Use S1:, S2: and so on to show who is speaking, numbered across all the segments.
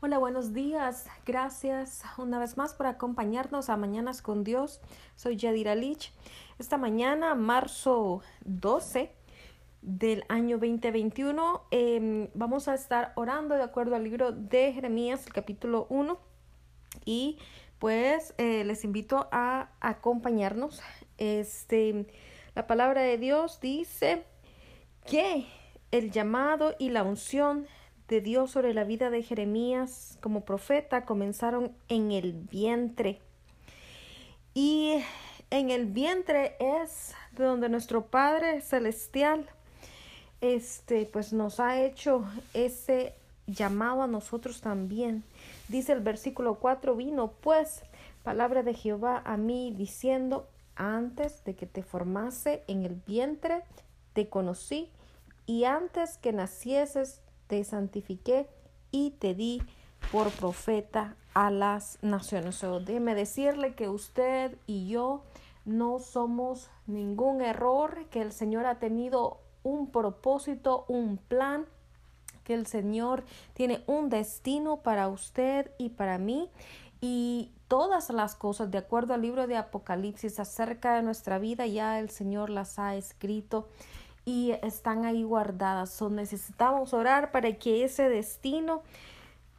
S1: Hola, buenos días. Gracias una vez más por acompañarnos a Mañanas con Dios. Soy Yadira Lich. Esta mañana, marzo 12 del año 2021, em, vamos a estar orando de acuerdo al libro de Jeremías, el capítulo 1. Y pues eh, les invito a acompañarnos. Este, la palabra de Dios dice que el llamado y la unción de Dios sobre la vida de Jeremías como profeta comenzaron en el vientre. Y en el vientre es de donde nuestro Padre celestial este pues nos ha hecho ese llamado a nosotros también. Dice el versículo 4, vino pues palabra de Jehová a mí diciendo, antes de que te formase en el vientre, te conocí, y antes que nacieses te santifiqué y te di por profeta a las naciones. déjeme decirle que usted y yo no somos ningún error, que el Señor ha tenido un propósito, un plan, que el Señor tiene un destino para usted y para mí. Y todas las cosas, de acuerdo al libro de Apocalipsis, acerca de nuestra vida, ya el Señor las ha escrito y están ahí guardadas. So, necesitamos orar para que ese destino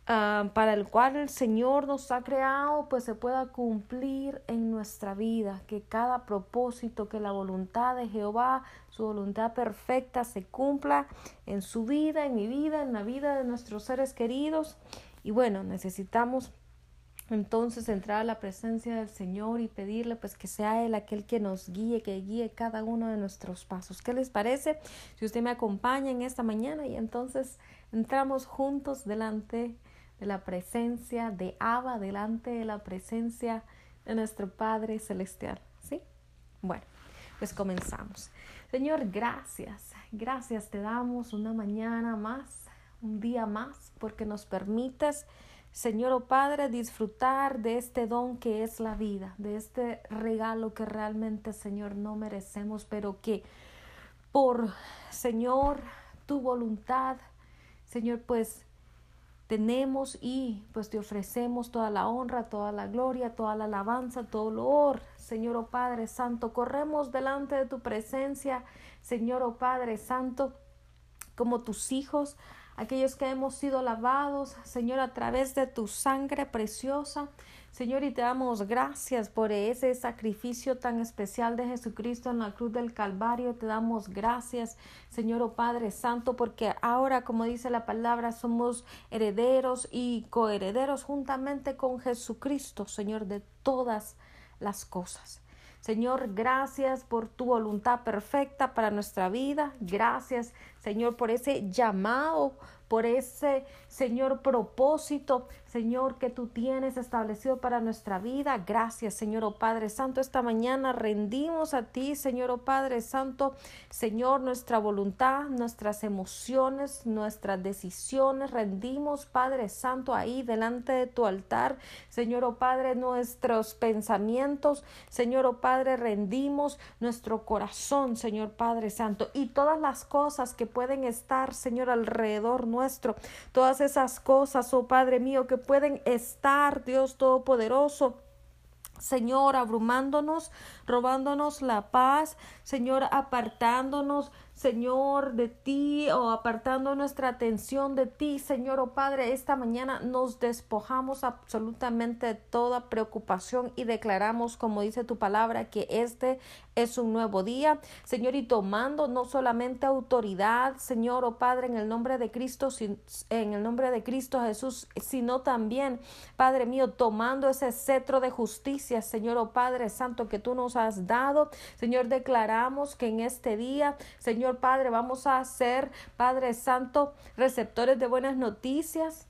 S1: ah, para el cual el Señor nos ha creado, pues se pueda cumplir en nuestra vida, que cada propósito, que la voluntad de Jehová, su voluntad perfecta, se cumpla en su vida, en mi vida, en la vida de nuestros seres queridos. Y bueno, necesitamos entonces entrar a la presencia del Señor y pedirle pues que sea Él aquel que nos guíe, que guíe cada uno de nuestros pasos. ¿Qué les parece? Si usted me acompaña en esta mañana y entonces entramos juntos delante de la presencia de Abba, delante de la presencia de nuestro Padre Celestial. ¿Sí? Bueno, pues comenzamos. Señor, gracias. Gracias te damos una mañana más, un día más, porque nos permites Señor o oh Padre, disfrutar de este don que es la vida, de este regalo que realmente, Señor, no merecemos, pero que por, Señor, tu voluntad, Señor, pues tenemos y pues te ofrecemos toda la honra, toda la gloria, toda la alabanza, todo el honor, Señor o oh Padre Santo. Corremos delante de tu presencia, Señor o oh Padre Santo, como tus hijos, aquellos que hemos sido lavados, Señor, a través de tu sangre preciosa. Señor, y te damos gracias por ese sacrificio tan especial de Jesucristo en la cruz del Calvario. Te damos gracias, Señor, oh Padre Santo, porque ahora, como dice la palabra, somos herederos y coherederos juntamente con Jesucristo, Señor, de todas las cosas. Señor, gracias por tu voluntad perfecta para nuestra vida. Gracias, Señor, por ese llamado, por ese, Señor, propósito, Señor, que tú tienes establecido para nuestra vida. Gracias, Señor, oh Padre Santo. Esta mañana rendimos a ti, Señor, oh Padre Santo, Señor, nuestra voluntad, nuestras emociones, nuestras decisiones. Rendimos, Padre Santo, ahí delante de tu altar, Señor, oh Padre, nuestros pensamientos, Señor, oh Padre, rendimos nuestro corazón, Señor Padre Santo, y todas las cosas que pueden estar, Señor, alrededor nuestro. Todas esas cosas, oh Padre mío, que pueden estar, Dios Todopoderoso. Señor, abrumándonos, robándonos la paz, Señor, apartándonos, Señor, de ti o apartando nuestra atención de ti, Señor, oh Padre, esta mañana nos despojamos absolutamente de toda preocupación y declaramos, como dice tu palabra, que este es un nuevo día, Señor, y tomando no solamente autoridad, Señor, oh Padre, en el nombre de Cristo, en el nombre de Cristo Jesús, sino también, Padre mío, tomando ese cetro de justicia, Señor, oh Padre Santo, que tú nos has dado, Señor, declaramos que en este día, Señor, Padre, vamos a ser, Padre Santo, receptores de buenas noticias.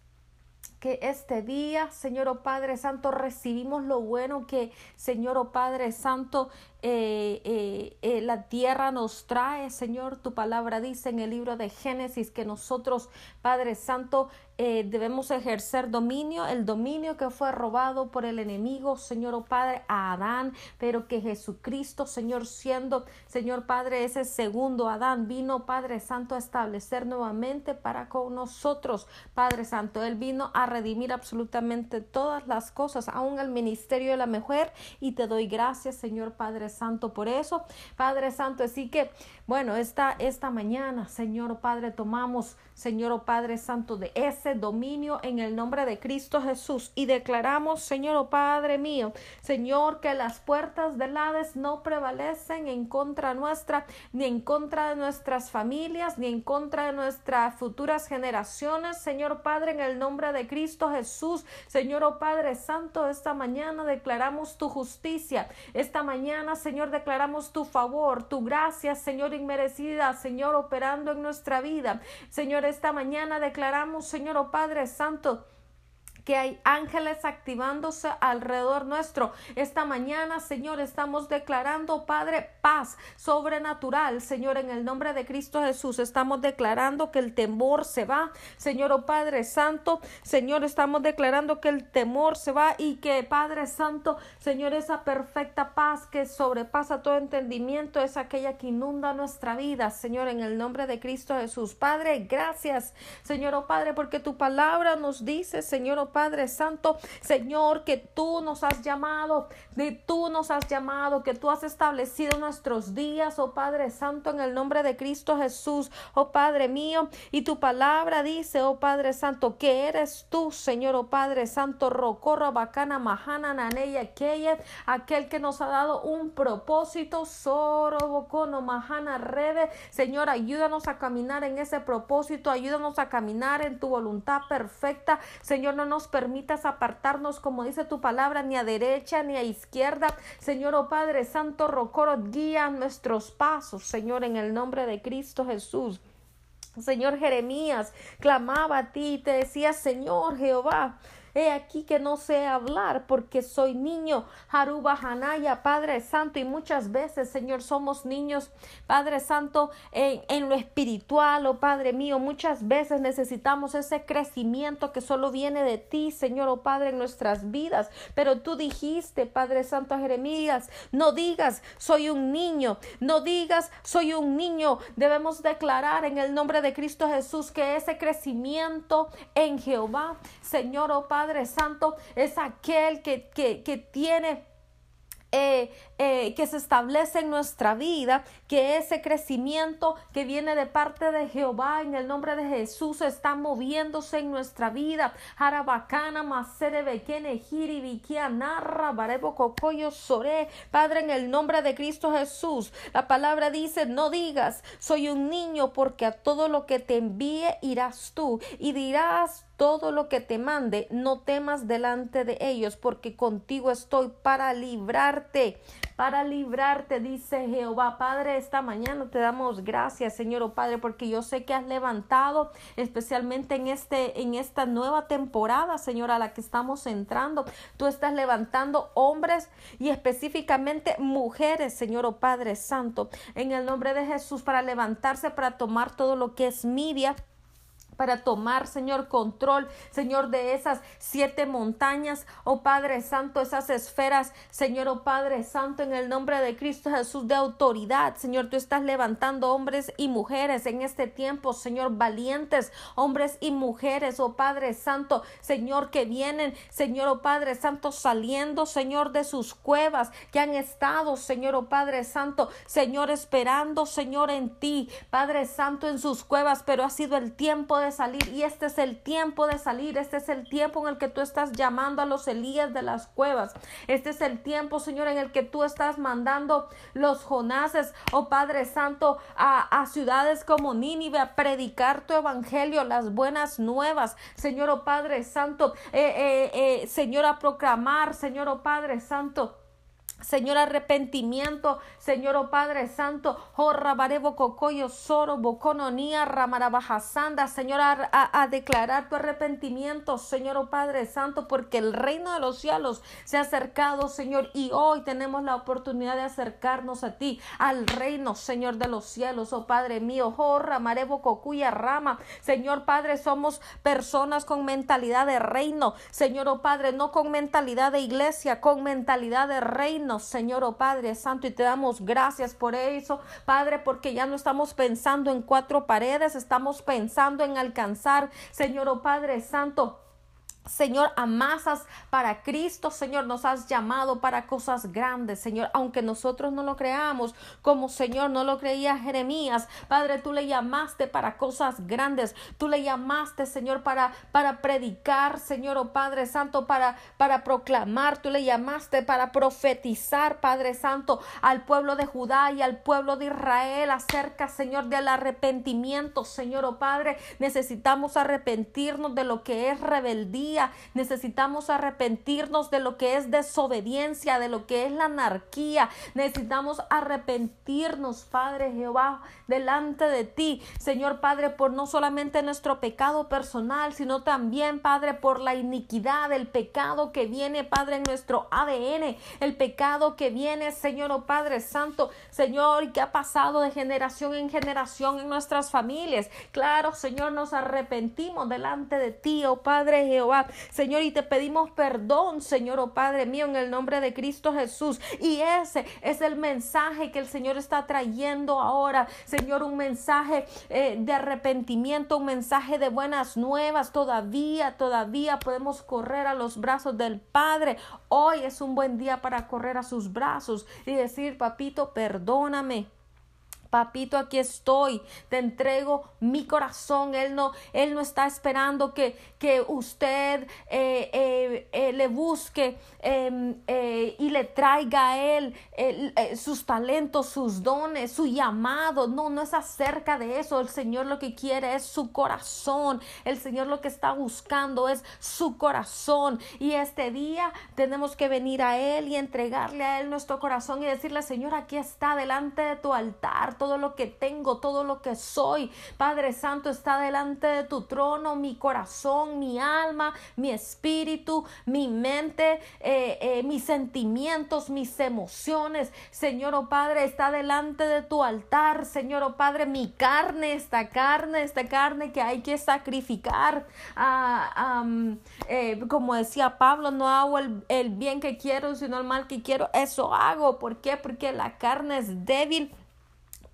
S1: Que este día, Señor o oh Padre Santo, recibimos lo bueno que, Señor o oh Padre Santo, eh, eh, eh, la tierra nos trae, Señor. Tu palabra dice en el libro de Génesis que nosotros, Padre Santo, debemos ejercer dominio, el dominio que fue robado por el enemigo, Señor o Padre, a Adán, pero que Jesucristo, Señor, siendo, Señor Padre, ese segundo Adán, vino, Padre Santo, a establecer nuevamente para con nosotros, Padre Santo. Él vino a redimir absolutamente todas las cosas, aún el ministerio de la mujer. Y te doy gracias, Señor Padre Santo, por eso. Padre Santo, así que, bueno, esta, esta mañana, Señor Padre, tomamos, Señor Padre Santo, de ese dominio en el nombre de Cristo Jesús y declaramos, Señor Padre mío, Señor, que las puertas del Hades no prevalecen en contra nuestra, ni en contra de nuestras familias, ni en contra de nuestras futuras generaciones, Señor Padre, en el nombre de Cristo Jesús, Señor Padre Santo, esta mañana declaramos tu justicia, esta mañana, Señor, declaramos tu favor, tu gracia, Señor, inmerecida, Señor, operando en nuestra vida, Señor, esta mañana declaramos, Señor, oh Padre Santo, que hay ángeles activándose alrededor nuestro. Esta mañana, Señor, estamos declarando, Padre, paz sobrenatural, Señor, en el nombre de Cristo Jesús. Estamos declarando que el temor se va, Señor, oh Padre Santo, Señor, estamos declarando que el temor se va y que, Padre Santo, Señor, esa perfecta paz que sobrepasa todo entendimiento es aquella que inunda nuestra vida, Señor, en el nombre de Cristo Jesús. Padre, gracias, Señor, oh Padre, porque tu palabra nos dice, Señor, oh Padre, Padre Santo, Señor, que tú nos has llamado, de tú nos has llamado, que tú has establecido nuestros días, oh Padre Santo, en el nombre de Cristo Jesús, oh Padre mío, y tu palabra dice, oh Padre Santo, que eres tú, Señor, oh Padre Santo, Rocorra, Bacana, Mahana, Naneya, aquel que nos ha dado un propósito, Soro, Bocono, Mahana, Rebe, Señor, ayúdanos a caminar en ese propósito, ayúdanos a caminar en tu voluntad perfecta, Señor, no nos permitas apartarnos, como dice tu palabra, ni a derecha ni a izquierda. Señor, oh Padre Santo, Rocoro, guía nuestros pasos, Señor, en el nombre de Cristo Jesús. Señor Jeremías clamaba a ti y te decía, Señor Jehová, He aquí que no sé hablar porque soy niño. Haruba Hanaya, Padre Santo, y muchas veces, Señor, somos niños, Padre Santo, en, en lo espiritual, oh Padre mío, muchas veces necesitamos ese crecimiento que solo viene de ti, Señor, oh Padre, en nuestras vidas. Pero tú dijiste, Padre Santo a Jeremías, no digas, soy un niño, no digas, soy un niño. Debemos declarar en el nombre de Cristo Jesús que ese crecimiento en Jehová, Señor, oh Padre, Padre Santo es aquel que, que, que tiene eh, eh, que se establece en nuestra vida, que ese crecimiento que viene de parte de Jehová en el nombre de Jesús está moviéndose en nuestra vida. Harabacana, Sore. Padre, en el nombre de Cristo Jesús, la palabra dice: No digas, soy un niño, porque a todo lo que te envíe irás tú y dirás todo lo que te mande, no temas delante de ellos, porque contigo estoy para librarte, para librarte, dice Jehová. Padre, esta mañana te damos gracias, Señor, oh Padre, porque yo sé que has levantado, especialmente en este, en esta nueva temporada, Señor, a la que estamos entrando. Tú estás levantando hombres y específicamente mujeres, Señor, oh Padre Santo, en el nombre de Jesús, para levantarse, para tomar todo lo que es Miria para tomar, Señor, control, Señor, de esas siete montañas, oh Padre Santo, esas esferas, Señor, oh Padre Santo, en el nombre de Cristo Jesús de autoridad, Señor, tú estás levantando hombres y mujeres en este tiempo, Señor, valientes, hombres y mujeres, oh Padre Santo, Señor, que vienen, Señor, oh Padre Santo, saliendo, Señor, de sus cuevas, que han estado, Señor, oh Padre Santo, Señor, esperando, Señor, en ti, Padre Santo, en sus cuevas, pero ha sido el tiempo de salir y este es el tiempo de salir, este es el tiempo en el que tú estás llamando a los Elías de las cuevas, este es el tiempo, Señor, en el que tú estás mandando los Jonases, oh Padre Santo, a, a ciudades como Nínive a predicar tu evangelio, las buenas nuevas, Señor, oh Padre Santo, eh, eh, eh, Señor, a proclamar, Señor, oh Padre Santo, Señor, arrepentimiento, Señor, oh Padre Santo, oh Cocoyo, Soro, Bocononía, Ramarabajasanda, Señor, a, declarar tu arrepentimiento, Señor, oh Padre Santo, porque el reino de los cielos se ha acercado, Señor, y hoy tenemos la oportunidad de acercarnos a ti, al reino, Señor, de los cielos, oh Padre mío, oh Cocuya, Rama, Señor Padre, somos personas con mentalidad de reino, Señor, oh Padre, no con mentalidad de iglesia, con mentalidad de reino Señor, oh Padre Santo, y te damos gracias por eso, Padre, porque ya no estamos pensando en cuatro paredes, estamos pensando en alcanzar, Señor, oh Padre Santo Señor, amasas para Cristo, Señor, nos has llamado para cosas grandes, Señor, aunque nosotros no lo creamos, como Señor no lo creía Jeremías, Padre, tú le llamaste para cosas grandes, tú le llamaste, Señor, para, para predicar, Señor, oh Padre Santo, para, para proclamar, tú le llamaste para profetizar, Padre Santo, al pueblo de Judá y al pueblo de Israel acerca, Señor, del arrepentimiento, Señor, oh Padre, necesitamos arrepentirnos de lo que es rebeldía, necesitamos arrepentirnos de lo que es desobediencia, de lo que es la anarquía. Necesitamos arrepentirnos, Padre Jehová, delante de ti, Señor Padre, por no solamente nuestro pecado personal, sino también, Padre, por la iniquidad, el pecado que viene, Padre, en nuestro ADN, el pecado que viene, Señor, oh Padre Santo, Señor, y que ha pasado de generación en generación en nuestras familias. Claro, Señor, nos arrepentimos delante de ti, oh Padre Jehová. Señor, y te pedimos perdón, Señor, oh Padre mío, en el nombre de Cristo Jesús. Y ese es el mensaje que el Señor está trayendo ahora, Señor, un mensaje eh, de arrepentimiento, un mensaje de buenas nuevas. Todavía, todavía podemos correr a los brazos del Padre. Hoy es un buen día para correr a sus brazos y decir, papito, perdóname. Papito, aquí estoy, te entrego mi corazón. Él no, él no está esperando que, que usted eh, eh, eh, le busque em, y le traiga a él sus talentos, sus dones, su llamado. No, no es acerca de eso. El Señor lo que quiere es su corazón. El Señor lo que está buscando es su corazón. Y este día tenemos que venir a Él y entregarle a Él nuestro corazón y decirle, Señor, aquí está delante de tu altar todo lo que tengo, todo lo que soy. Padre Santo está delante de tu trono, mi corazón, mi alma, mi espíritu, mi mente, eh, eh, mis sentimientos, mis emociones. Señor, oh Padre, está delante de tu altar. Señor, oh Padre, mi carne, esta carne, esta carne que hay que sacrificar. Ah, eh, como decía Pablo, no hago el, el bien que quiero, sino el mal que quiero. Eso hago. ¿Por qué? Porque la carne es débil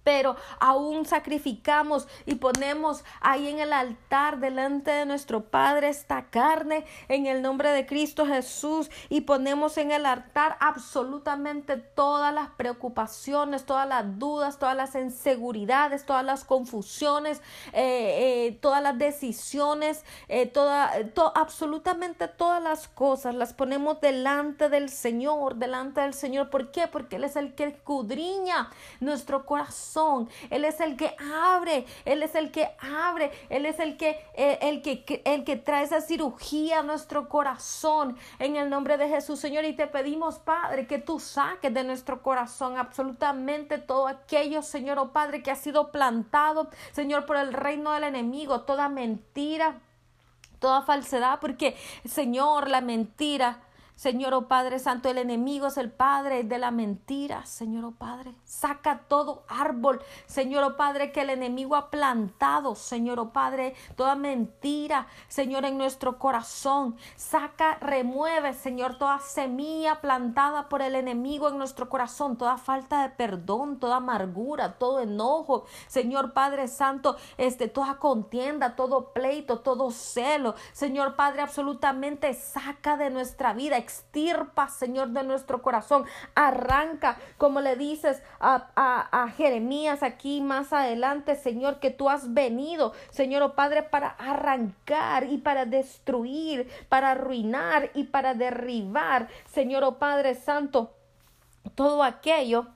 S1: pero aún sacrificamos y ponemos ahí en el altar delante de nuestro Padre esta carne en el nombre de Cristo Jesús y ponemos en el altar absolutamente todas las preocupaciones, todas las dudas, todas las inseguridades, todas las confusiones, eh, eh, todas las decisiones, eh, absolutamente todas las cosas las ponemos delante del Señor, delante del Señor. ¿Por qué? Porque Él es el que escudriña nuestro corazón él es el que abre, Él es el que abre, Él es el que, eh, el que, el que trae esa cirugía a nuestro corazón en el nombre de Jesús, Señor. Y te pedimos, Padre, que tú saques de nuestro corazón absolutamente todo aquello, Señor, oh Padre, que ha sido plantado, Señor, por el reino del enemigo, toda mentira toda falsedad, porque Señor, la mentira Señor, oh Padre Santo, el enemigo es el Padre de la mentira. Señor, oh Padre, saca todo árbol, Señor, oh Padre, que el enemigo ha plantado. Señor, oh Padre, toda mentira, Señor, en nuestro corazón. Saca, remueve, Señor, toda semilla plantada por el enemigo en nuestro corazón, toda falta de perdón, toda amargura, todo enojo. Señor, Padre Santo, este, toda contienda, todo pleito, todo celo. Señor, Padre, absolutamente saca de nuestra vida extirpa, Señor, de nuestro corazón. Arranca, como le dices a, a, Jeremías aquí más adelante, Señor, que tú has venido, Señor, oh Padre, para arrancar y para destruir, para arruinar y para derribar, Señor, oh Padre Santo, todo aquello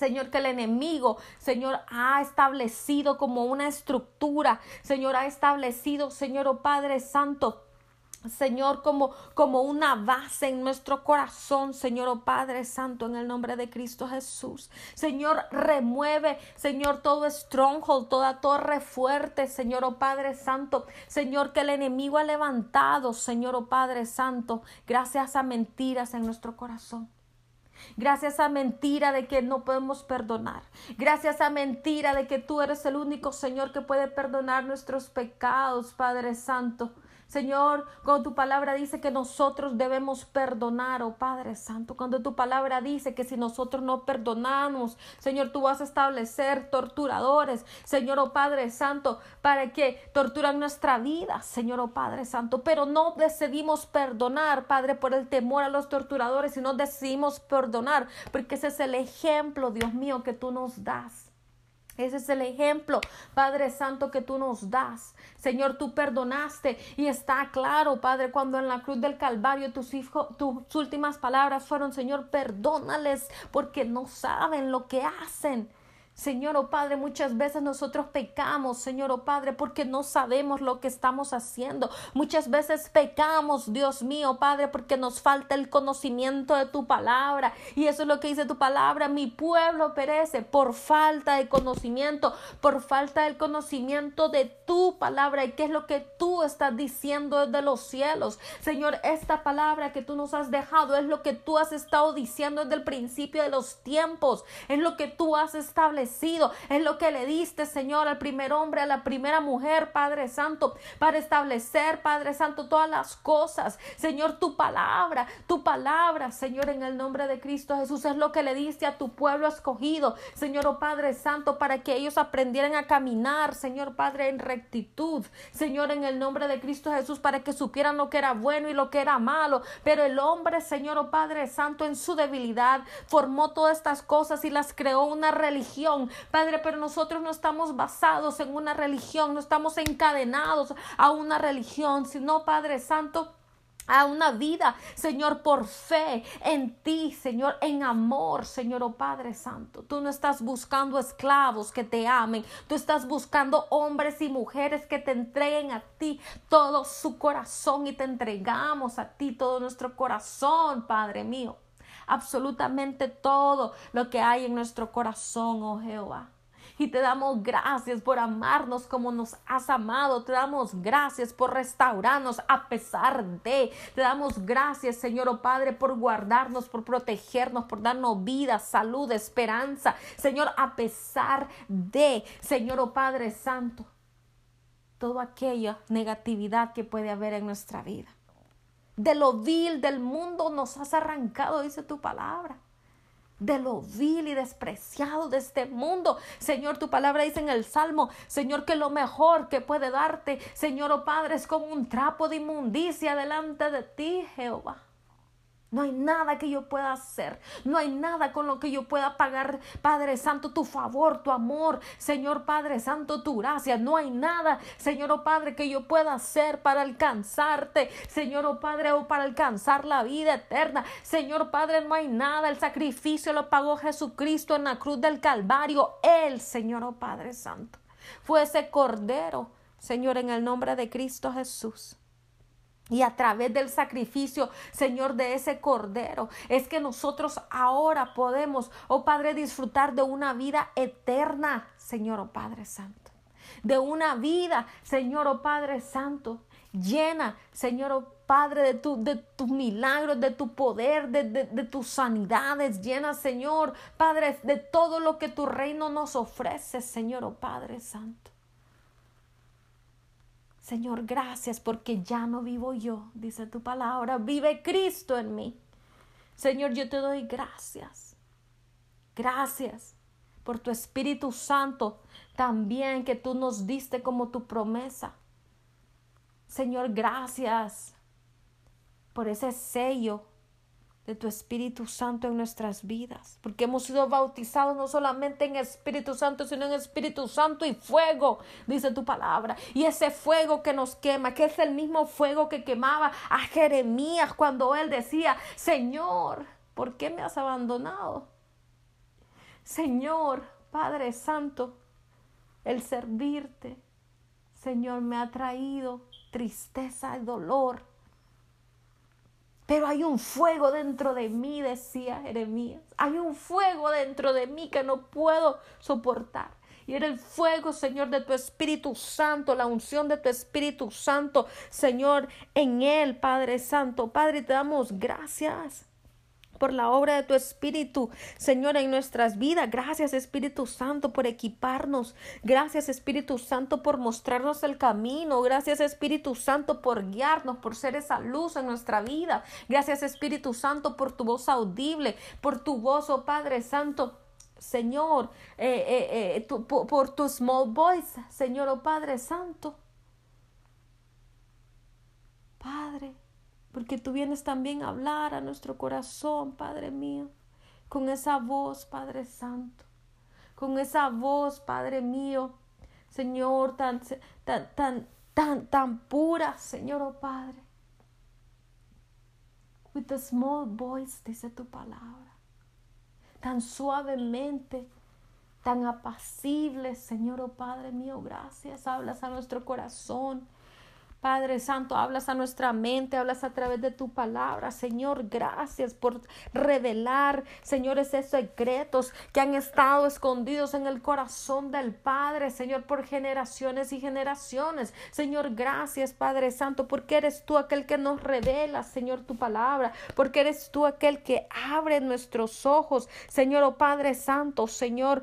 S1: Señor, que el enemigo, Señor, ha establecido como una estructura, Señor, ha establecido, Señor, oh Padre Santo, Señor, como, como una base en nuestro corazón, Señor, oh Padre Santo, en el nombre de Cristo Jesús. Señor, remueve, Señor, todo stronghold, toda torre fuerte, Señor, oh Padre Santo. Señor, que el enemigo ha levantado, Señor, oh Padre Santo, gracias a mentiras en nuestro corazón. Gracias a mentira de que no podemos perdonar. Gracias a mentira de que tú eres el único Señor que puede perdonar nuestros pecados, Padre Santo. Señor, cuando tu palabra dice que nosotros debemos perdonar, oh Padre Santo, cuando tu palabra dice que si nosotros no perdonamos, Señor, tú vas a establecer torturadores, Señor, oh Padre Santo, para que torturan nuestra vida, Señor, oh Padre Santo, pero no decidimos perdonar, Padre, por el temor a los torturadores, sino decidimos perdonar, porque ese es el ejemplo, Dios mío, que tú nos das. Ese es el ejemplo, Padre Santo, que tú nos das. Señor, tú perdonaste y está claro, Padre, cuando en la cruz del Calvario tus tus últimas palabras fueron, Señor, perdónales porque no saben lo que hacen. Señor, oh Padre, muchas veces nosotros pecamos, Señor, oh Padre, porque no sabemos lo que estamos haciendo. Muchas veces pecamos, Dios mío, Padre, porque nos falta el conocimiento de tu palabra. Y eso es lo que dice tu palabra. Mi pueblo perece por falta de conocimiento, por falta del conocimiento de tu palabra. ¿Y qué es lo que tú estás diciendo desde los cielos? Señor, esta palabra que tú nos has dejado es lo que tú has estado diciendo desde el principio de los tiempos. Es lo que tú has establecido es lo que le diste, Señor, al primer hombre, a la primera mujer, Padre Santo, para establecer, Padre Santo, todas las cosas. Señor, tu palabra, tu palabra, Señor, en el nombre de Cristo Jesús, es lo que le diste a tu pueblo escogido, Señor, oh Padre Santo, para que ellos aprendieran a caminar, Señor Padre, en rectitud, Señor, en el nombre de Cristo Jesús, para que supieran lo que era bueno y lo que era malo. Pero el hombre, Señor, oh Padre Santo, en su debilidad, formó todas estas cosas y las creó una religión Padre, pero nosotros no estamos basados en una religión, no estamos encadenados a una religión, sino, Padre Santo, a una vida, Señor, por fe en ti, Señor, en amor, Señor, oh Padre Santo. Tú no estás buscando esclavos que te amen, tú estás buscando hombres y mujeres que te entreguen a ti todo su corazón y te entregamos a ti todo nuestro corazón, Padre mío absolutamente todo lo que hay en nuestro corazón, oh Jehová. Y te damos gracias por amarnos como nos has amado. Te damos gracias por restaurarnos a pesar de. Te damos gracias, Señor oh Padre, por guardarnos, por protegernos, por darnos vida, salud, esperanza. Señor, a pesar de, Señor oh Padre Santo, toda aquella negatividad que puede haber en nuestra vida de lo vil del mundo nos has arrancado, dice tu palabra. De lo vil y despreciado de este mundo. Señor, tu palabra dice en el Salmo, Señor, que lo mejor que puede darte, Señor, oh Padre, es como un trapo de inmundicia delante de ti, Jehová. No hay nada que yo pueda hacer. No hay nada con lo que yo pueda pagar, Padre Santo, tu favor, tu amor. Señor Padre Santo, tu gracia. No hay nada, Señor oh Padre, que yo pueda hacer para alcanzarte. Señor oh Padre, o para alcanzar la vida eterna. Señor Padre, no hay nada. El sacrificio lo pagó Jesucristo en la cruz del Calvario. Él, Señor oh Padre Santo, fue ese cordero, Señor, en el nombre de Cristo Jesús y a través del sacrificio, Señor, de ese cordero, es que nosotros ahora podemos, oh Padre, disfrutar de una vida eterna, Señor, oh Padre Santo. De una vida, Señor, oh Padre Santo, llena, Señor, oh Padre, de, de tus milagros, de tu poder, de, de tus sanidades. Llena, Señor, Padre, de todo lo que tu reino nos ofrece, Señor, oh Padre Santo. Señor, gracias porque ya no vivo yo, dice tu palabra, vive Cristo en mí. Señor, yo te doy gracias. Gracias por tu Espíritu Santo también que tú nos diste como tu promesa. Señor, gracias por ese sello de tu Espíritu Santo en nuestras vidas, porque hemos sido bautizados no solamente en Espíritu Santo, sino en Espíritu Santo y fuego, dice tu palabra. Y ese fuego que nos quema, que es el mismo fuego que quemaba a Jeremías cuando él decía, Señor, ¿por qué me has abandonado? Señor, Padre Santo, el servirte, Señor, me ha traído tristeza y dolor pero hay un fuego dentro de mí, decía Jeremías. Hay un fuego dentro de mí que no puedo soportar. Y era el fuego, Señor, de tu Espíritu Santo, la unción de tu Espíritu Santo, Señor, en Él, Padre Santo. Padre, te damos gracias por la obra de tu Espíritu, Señor, en nuestras vidas. Gracias, Espíritu Santo, por equiparnos. Gracias, Espíritu Santo, por mostrarnos el camino. Gracias, Espíritu Santo, por guiarnos, por ser esa luz en nuestra vida. Gracias, Espíritu Santo, por tu voz audible, por tu voz, oh Padre Santo. Señor, eh, eh, eh, por, por tu small voice, Señor, oh Padre Santo. Padre, porque tú vienes también a hablar a nuestro corazón, Padre mío, con esa voz, Padre Santo, con esa voz, Padre mío, Señor, tan, tan, tan, tan, tan pura, Señor, oh Padre. With a small voice, dice tu palabra, tan suavemente, tan apacible, Señor, oh Padre mío, gracias, hablas a nuestro corazón Padre Santo, hablas a nuestra mente, hablas a través de tu palabra. Señor, gracias por revelar, Señor, esos secretos que han estado escondidos en el corazón del Padre, Señor, por generaciones y generaciones. Señor, gracias, Padre Santo, porque eres tú aquel que nos revela, Señor, tu palabra, porque eres tú aquel que abre nuestros ojos, Señor, oh Padre Santo, Señor,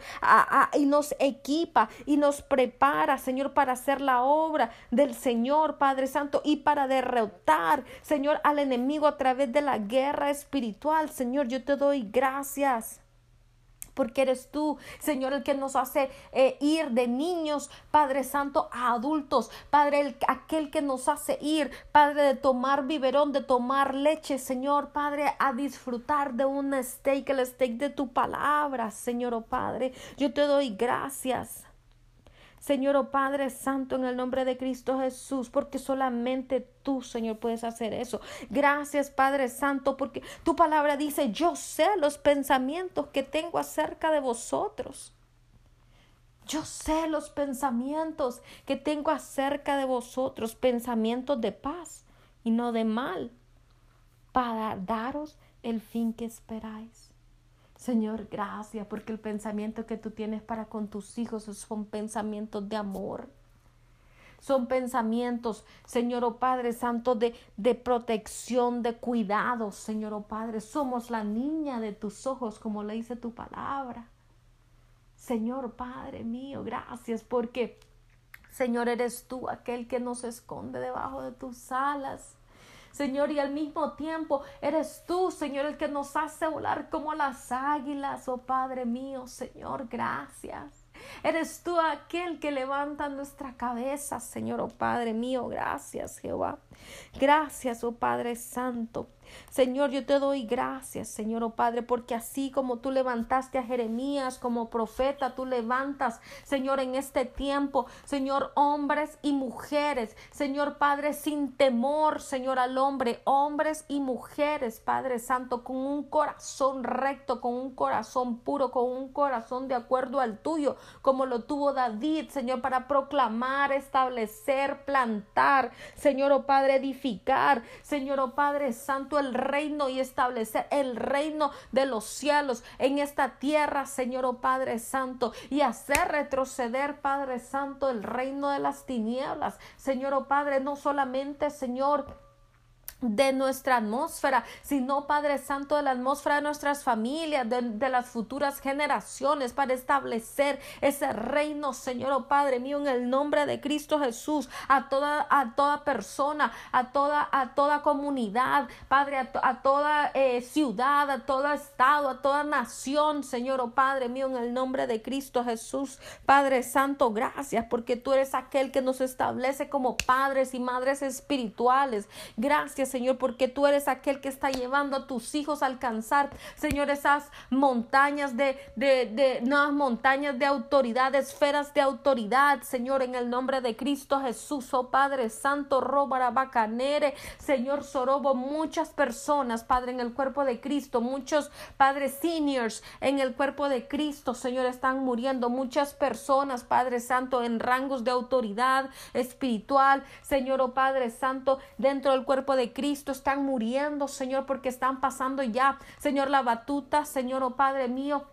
S1: y nos equipa y nos prepara, Señor, para hacer la obra del Señor, Padre Santo, y para derrotar, Señor, al enemigo a través de la guerra espiritual. Señor, yo te doy gracias porque eres tú, Señor, el que nos hace eh, ir de niños, Padre Santo, a adultos, Padre, el, aquel que nos hace ir, Padre, de tomar biberón, de tomar leche, Señor, Padre, a disfrutar de un steak, el steak de tu palabra, Señor, oh Padre, yo te doy gracias. Señor, oh Padre Santo, en el nombre de Cristo Jesús, porque solamente tú, Señor, puedes hacer eso. Gracias, Padre Santo, porque tu palabra dice, yo sé los pensamientos que tengo acerca de vosotros. Yo sé los pensamientos que tengo acerca de vosotros, pensamientos de paz y no de mal, para daros el fin que esperáis. Señor, gracias porque el pensamiento que tú tienes para con tus hijos son pensamientos de amor. Son pensamientos, Señor oh Padre Santo, de, de protección, de cuidado, Señor oh Padre. Somos la niña de tus ojos, como le dice tu palabra. Señor Padre mío, gracias porque, Señor, eres tú aquel que nos esconde debajo de tus alas. Señor, y al mismo tiempo eres tú, Señor, el que nos hace volar como las águilas, oh Padre mío, Señor, gracias. Eres tú aquel que levanta nuestra cabeza, Señor, oh Padre mío, gracias, Jehová. Gracias, oh Padre Santo. Señor, yo te doy gracias, Señor, oh Padre, porque así como tú levantaste a Jeremías como profeta, tú levantas, Señor, en este tiempo, Señor, hombres y mujeres, Señor Padre, sin temor, Señor, al hombre, hombres y mujeres, Padre Santo, con un corazón recto, con un corazón puro, con un corazón de acuerdo al tuyo, como lo tuvo David, Señor, para proclamar, establecer, plantar, Señor, oh Padre, edificar, Señor, oh Padre Santo, el reino y establecer el reino de los cielos en esta tierra, Señor oh Padre Santo, y hacer retroceder, Padre Santo, el reino de las tinieblas. Señor oh Padre, no solamente, Señor, de nuestra atmósfera, sino Padre Santo de la atmósfera de nuestras familias, de, las futuras generaciones, para establecer ese reino, Señor, oh Padre mío, en el nombre de Cristo Jesús, a toda, a toda persona, a toda, a toda comunidad, Padre, a, toda eh, ciudad, a todo estado, a toda nación, Señor, oh Padre mío, en el nombre de Cristo Jesús, Padre Santo, gracias, porque tú eres aquel que nos establece como padres y madres espirituales. Gracias Señor, porque tú eres aquel que está llevando a tus hijos a alcanzar, Señor, esas montañas de, de, de nuevas montañas de autoridad, esferas de autoridad, Señor, en el nombre de Cristo Jesús, oh Padre Santo, Róbara Bacanere, Señor Sorobo, muchas personas, Padre, en el cuerpo de Cristo, muchos Padres seniors en el cuerpo de Cristo, Señor, están muriendo, muchas personas, Padre Santo, en rangos de autoridad espiritual, Señor, oh Padre Santo, dentro del cuerpo de Cristo están muriendo, Señor, porque están pasando ya, Señor, la batuta, Señor, oh Padre mío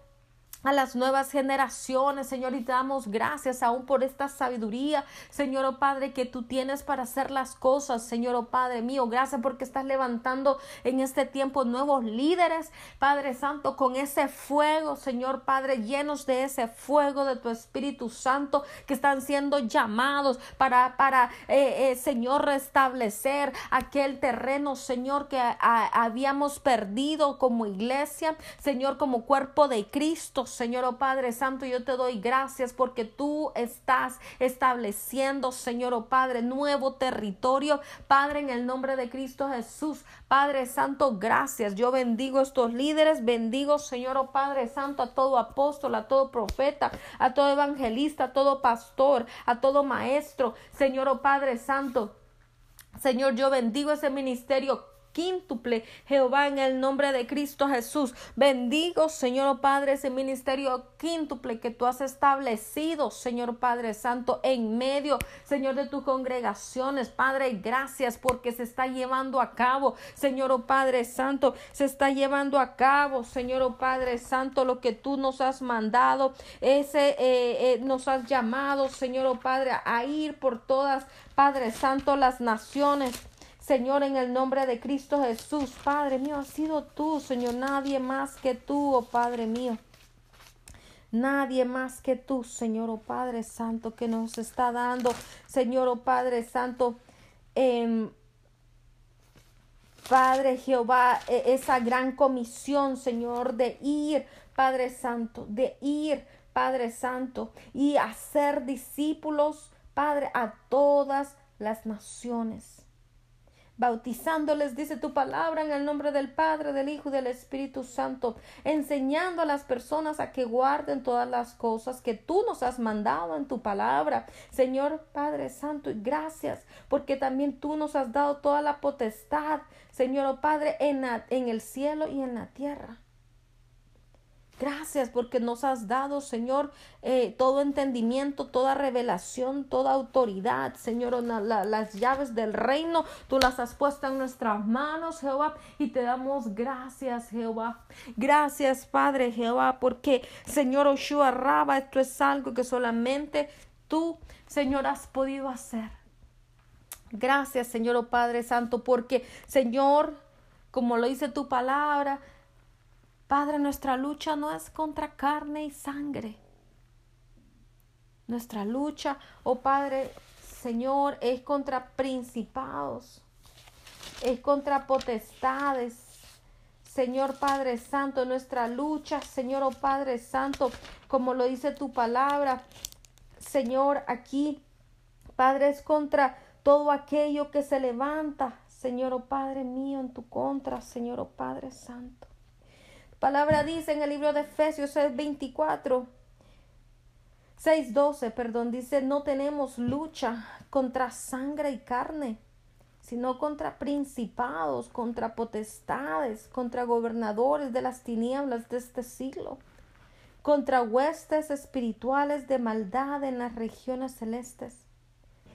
S1: a las nuevas generaciones, Señor, y te damos gracias aún por esta sabiduría, Señor, oh Padre, que tú tienes para hacer las cosas, Señor, oh Padre mío, gracias porque estás levantando en este tiempo nuevos líderes, Padre Santo, con ese fuego, Señor, Padre, llenos de ese fuego de tu Espíritu Santo, que están siendo llamados para, para, eh, eh, Señor, restablecer aquel terreno, Señor, que habíamos perdido como iglesia, Señor, como cuerpo de Cristo, Señor oh Padre Santo, yo te doy gracias porque tú estás estableciendo, Señor oh Padre, nuevo territorio. Padre, en el nombre de Cristo Jesús, Padre Santo, gracias. Yo bendigo a estos líderes, bendigo, Señor oh Padre Santo, a todo apóstol, a todo profeta, a todo evangelista, a todo pastor, a todo maestro, Señor oh Padre Santo. Señor, yo bendigo ese ministerio quíntuple, Jehová, en el nombre de Cristo Jesús. Bendigo, Señor Padre, ese ministerio quíntuple que tú has establecido, Señor Padre Santo, en medio, Señor, de tus congregaciones. Padre, gracias porque se está llevando a cabo, Señor oh Padre Santo, se está llevando a cabo, Señor oh Padre Santo, lo que tú nos has mandado, ese eh, eh, nos has llamado, Señor oh Padre, a ir por todas, Padre Santo, las naciones. Señor, en el nombre de Cristo Jesús, Padre mío, ha sido tú, Señor, nadie más que tú, oh Padre mío. Nadie más que tú, Señor, oh Padre Santo, que nos está dando, Señor, oh Padre Santo, eh, Padre Jehová, e, esa gran comisión, Señor, de ir, Padre Santo, de ir, Padre Santo, y hacer discípulos, Padre, a todas las naciones bautizándoles, dice tu palabra, en el nombre del Padre, del Hijo y del Espíritu Santo, enseñando a las personas a que guarden todas las cosas que tú nos has mandado en tu palabra. Señor Padre Santo, y gracias, porque también tú nos has dado toda la potestad, Señor oh Padre, en, en el cielo y en la tierra. Gracias porque nos has dado, Señor, eh, todo entendimiento, toda revelación, toda autoridad, Señor, las llaves del reino, tú las has puesto en nuestras manos, Jehová, y te damos gracias, Jehová. Gracias, Padre Jehová, porque, Señor Oshua Raba, esto es algo que solamente tú, Señor, has podido hacer. Gracias, Señor, oh Padre Santo, porque, Señor, como lo dice tu palabra, Padre, nuestra lucha no es contra carne y sangre. Nuestra lucha, oh Padre, Señor, es contra principados, es contra potestades. Señor Padre Santo, nuestra lucha, Señor, oh Padre Santo, como lo dice tu palabra, Señor, aquí, Padre, es contra todo aquello que se levanta, Señor, oh Padre mío, en tu contra, Señor, oh Padre Santo palabra dice en el libro de Efesios 6:24, 6:12, perdón, dice, no tenemos lucha contra sangre y carne, sino contra principados, contra potestades, contra gobernadores de las tinieblas de este siglo, contra huestes espirituales de maldad en las regiones celestes.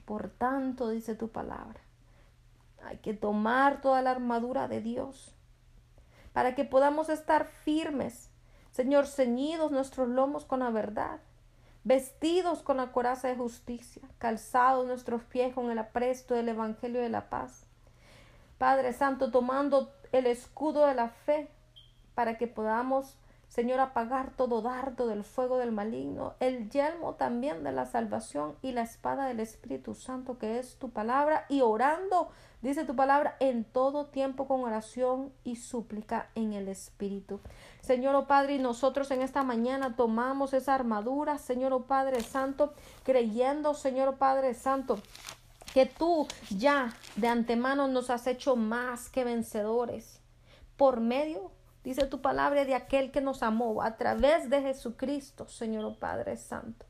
S1: Por tanto, dice tu palabra, hay que tomar toda la armadura de Dios para que podamos estar firmes, Señor, ceñidos nuestros lomos con la verdad, vestidos con la coraza de justicia, calzados nuestros pies con el apresto del Evangelio de la paz. Padre Santo, tomando el escudo de la fe, para que podamos, Señor, apagar todo dardo del fuego del maligno, el yelmo también de la salvación y la espada del Espíritu Santo, que es tu palabra, y orando Dice tu palabra en todo tiempo con oración y súplica en el Espíritu. Señor oh Padre, nosotros en esta mañana tomamos esa armadura, Señor oh Padre Santo, creyendo, Señor oh Padre Santo, que tú ya de antemano nos has hecho más que vencedores por medio, dice tu palabra, de aquel que nos amó a través de Jesucristo, Señor oh Padre Santo.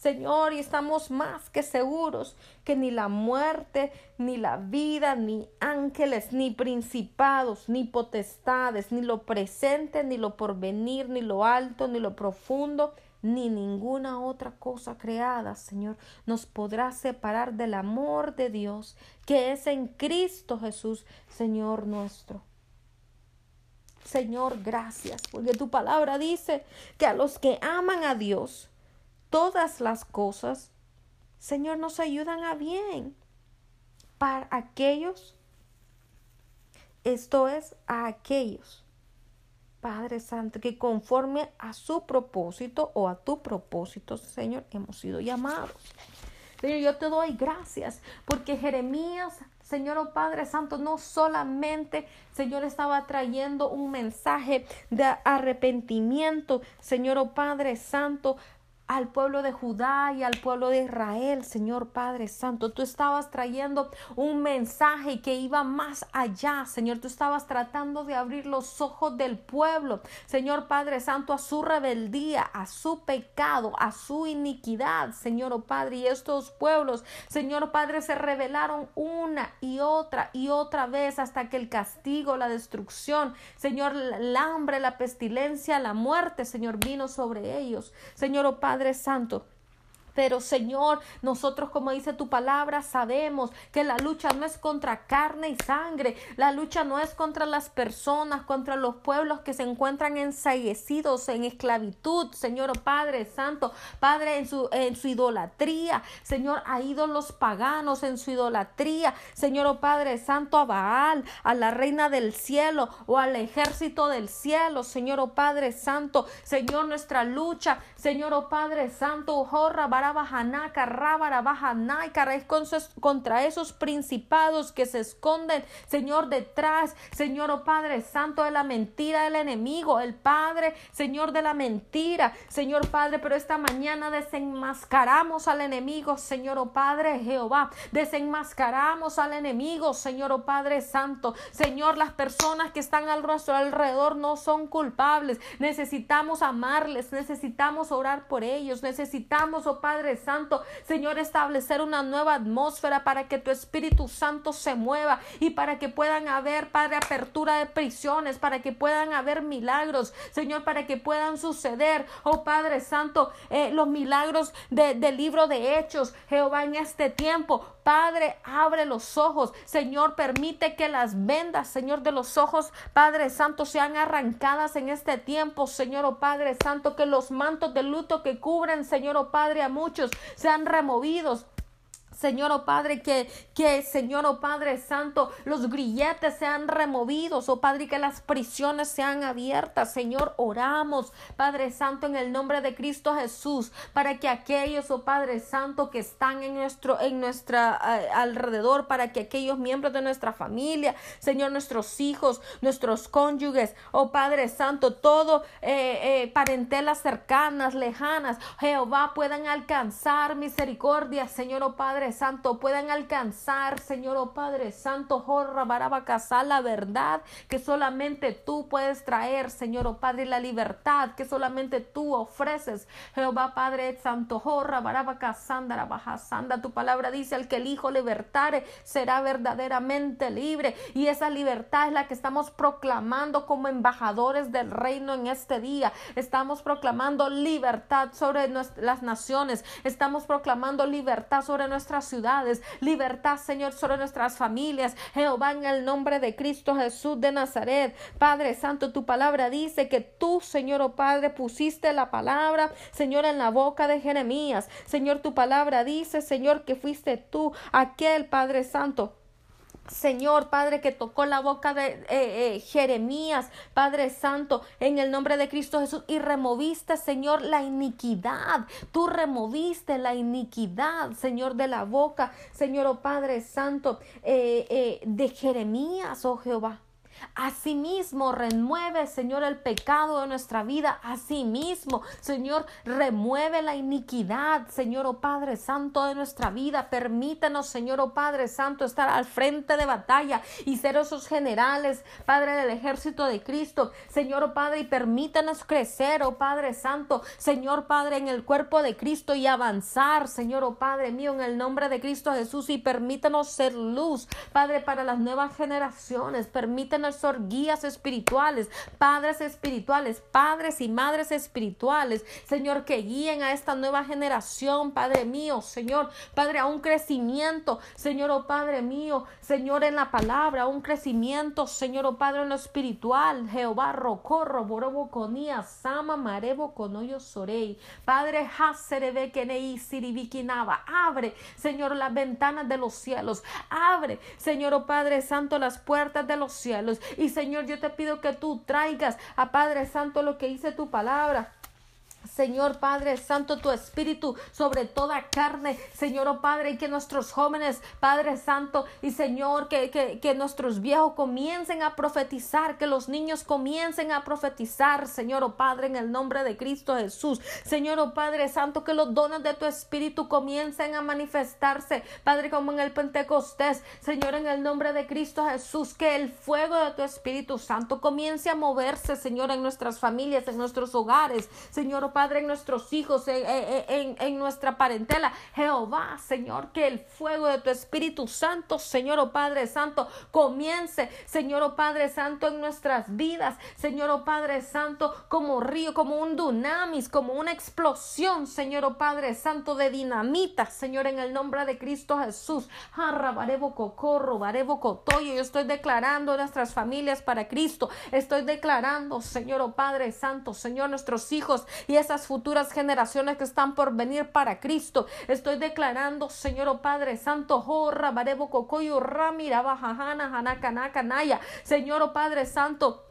S1: Señor, y estamos más que seguros que ni la muerte, ni la vida, ni ángeles, ni principados, ni potestades, ni lo presente, ni lo porvenir, ni lo alto, ni lo profundo, ni ninguna otra cosa creada, Señor, nos podrá separar del amor de Dios que es en Cristo Jesús, Señor nuestro. Señor, gracias, porque tu palabra dice que a los que aman a Dios, todas las cosas, Señor, nos ayudan a bien. Para aquellos, esto es, a aquellos, Padre Santo, que conforme a su propósito o a tu propósito, Señor, hemos sido llamados. Señor, yo te doy gracias porque Jeremías Señor oh Padre Santo, no solamente, Señor, estaba trayendo un mensaje de arrepentimiento, Señor oh Padre Santo, al pueblo de Judá y al pueblo de Israel, Señor Padre Santo. Tú estabas trayendo un mensaje que iba más allá, Señor. Tú estabas tratando de abrir los ojos del pueblo, Señor Padre Santo, a su rebeldía, a su pecado, a su iniquidad, Señor oh Padre. Y estos pueblos, Señor Padre, se rebelaron una y otra y otra vez hasta que el castigo, la destrucción, Señor, el hambre, la pestilencia, la muerte, Señor, vino sobre ellos. Señor oh Padre, Padre Santo, pero Señor, nosotros como dice tu palabra, sabemos que la lucha no es contra carne y sangre, la lucha no es contra las personas, contra los pueblos que se encuentran ensaguecidos en esclavitud, Señor oh Padre Santo, Padre en su, en su idolatría, Señor, a ídolos paganos en su idolatría, Señor oh Padre Santo, a Baal, a la reina del cielo o al ejército del cielo, Señor oh Padre Santo, Señor, nuestra lucha, Señor oh Padre Santo, jorra, es contra esos principados que se esconden, Señor, detrás, Señor, oh Padre Santo, de la mentira del enemigo, el Padre, Señor, de la mentira, Señor Padre, pero esta mañana desenmascaramos al enemigo, Señor, oh Padre Jehová, desenmascaramos al enemigo, Señor, oh Padre Santo, Señor, las personas que están al nuestro alrededor no son culpables, necesitamos amarles, necesitamos orar por ellos, necesitamos, oh Padre, Padre Santo, Señor, establecer una nueva atmósfera para que tu Espíritu Santo se mueva y para que puedan haber, Padre, apertura de prisiones, para que puedan haber milagros, Señor, para que puedan suceder, oh Padre Santo, eh, los milagros del libro de Hechos, Jehová, en este tiempo. Padre, abre los ojos. Señor, permite que las vendas, Señor, de los ojos, Padre Santo, sean arrancadas en este tiempo, Señor, oh Padre Santo, que los mantos de luto que cubren, Señor, oh Padre, a muchos sean removidos. Señor, oh Padre, que, que, Señor, oh Padre Santo, los grilletes sean removidos, oh Padre, que las prisiones sean abiertas. Señor, oramos, Padre Santo, en el nombre de Cristo Jesús, para que aquellos, oh Padre Santo, que están en nuestro, en nuestra alrededor, para que aquellos miembros de nuestra familia, Señor, nuestros hijos, nuestros cónyuges, oh Padre Santo, todo eh, eh, parentelas cercanas, lejanas, Jehová, puedan alcanzar misericordia, Señor, oh Padre Santo, puedan alcanzar, Señor, oh Padre Santo, Jorra, Barabacasá, la verdad que solamente tú puedes traer, Señor, oh Padre, la libertad que solamente tú ofreces, Jehová Padre Santo, Jorra, Barabacasanda, Bajasanda, tu palabra dice, al que el Hijo libertare será verdaderamente libre, y esa libertad es la que estamos proclamando como embajadores del reino en este día. Estamos proclamando libertad sobre las naciones, estamos proclamando libertad sobre nuestras ciudades, libertad, Señor, sobre nuestras familias. Jehová, en el nombre de Cristo Jesús de Nazaret. Padre Santo, tu palabra dice que tú, Señor, oh Padre, pusiste la palabra, Señor, en la boca de Jeremías. Señor, tu palabra dice, Señor, que fuiste tú, aquel Padre Santo Señor Padre que tocó la boca de eh, eh, Jeremías, Padre Santo, en el nombre de Cristo Jesús, y removiste, Señor, la iniquidad. Tú removiste la iniquidad, Señor, de la boca, Señor, oh Padre Santo, eh, de Jeremías, oh Jehová. Asimismo, remueve, Señor, el pecado de nuestra vida. Asimismo, Señor, remueve la iniquidad, Señor, oh Padre Santo de nuestra vida. Permítanos, Señor, oh Padre Santo, estar al frente de batalla y ser esos generales, Padre del ejército de Cristo. Señor, oh Padre, y permítanos crecer, oh Padre Santo, Señor Padre, en el cuerpo de Cristo y avanzar, Señor, oh Padre mío, en el nombre de Cristo Jesús. Y permítanos ser luz, Padre, para las nuevas generaciones. Permítanos nuestros guías espirituales, padres espirituales, padres y madres espirituales, Señor, que guíen a esta nueva generación, Padre mío, Señor, Padre, a un crecimiento, Señor, oh Padre mío, Señor, en la palabra, a un crecimiento, Señor, oh Padre, en lo espiritual, Jehová, Rocorro, Borobo, Sama, Marebo, Conoyo, Sorei, Padre, Haserebe, Kenei, Siribikinaba, abre, Señor, las ventanas de los cielos, abre, Señor, oh Padre Santo, las puertas de los cielos, y Señor, yo te pido que tú traigas a Padre Santo lo que dice tu palabra. Señor Padre Santo, tu Espíritu sobre toda carne, Señor oh Padre, y que nuestros jóvenes, Padre Santo, y Señor, que, que, que, nuestros viejos comiencen a profetizar, que los niños comiencen a profetizar, Señor oh Padre, en el nombre de Cristo Jesús. Señor oh Padre Santo, que los dones de tu Espíritu comiencen a manifestarse, Padre, como en el Pentecostés, Señor, en el nombre de Cristo Jesús, que el fuego de tu Espíritu Santo comience a moverse, Señor, en nuestras familias, en nuestros hogares, Señor Padre, en nuestros hijos, en, en, nuestra parentela. Jehová, Señor, que el fuego de tu Espíritu Santo, Señor, oh Padre Santo, comience, Señor, oh Padre Santo, en nuestras vidas, Señor, oh Padre Santo, como río, como un dunamis, como una explosión, Señor, oh Padre Santo, de dinamita, Señor, en el nombre de Cristo Jesús. Yo estoy declarando nuestras familias para Cristo. Estoy declarando, Señor, oh Padre Santo, Señor, nuestros hijos y esas futuras generaciones que están por venir para Cristo. Estoy declarando, Señor oh Padre Santo, Jorra, Barebo, Cocoyo, Ramira, Bajajana, Hanakanaka, Naya. Señor oh Padre Santo,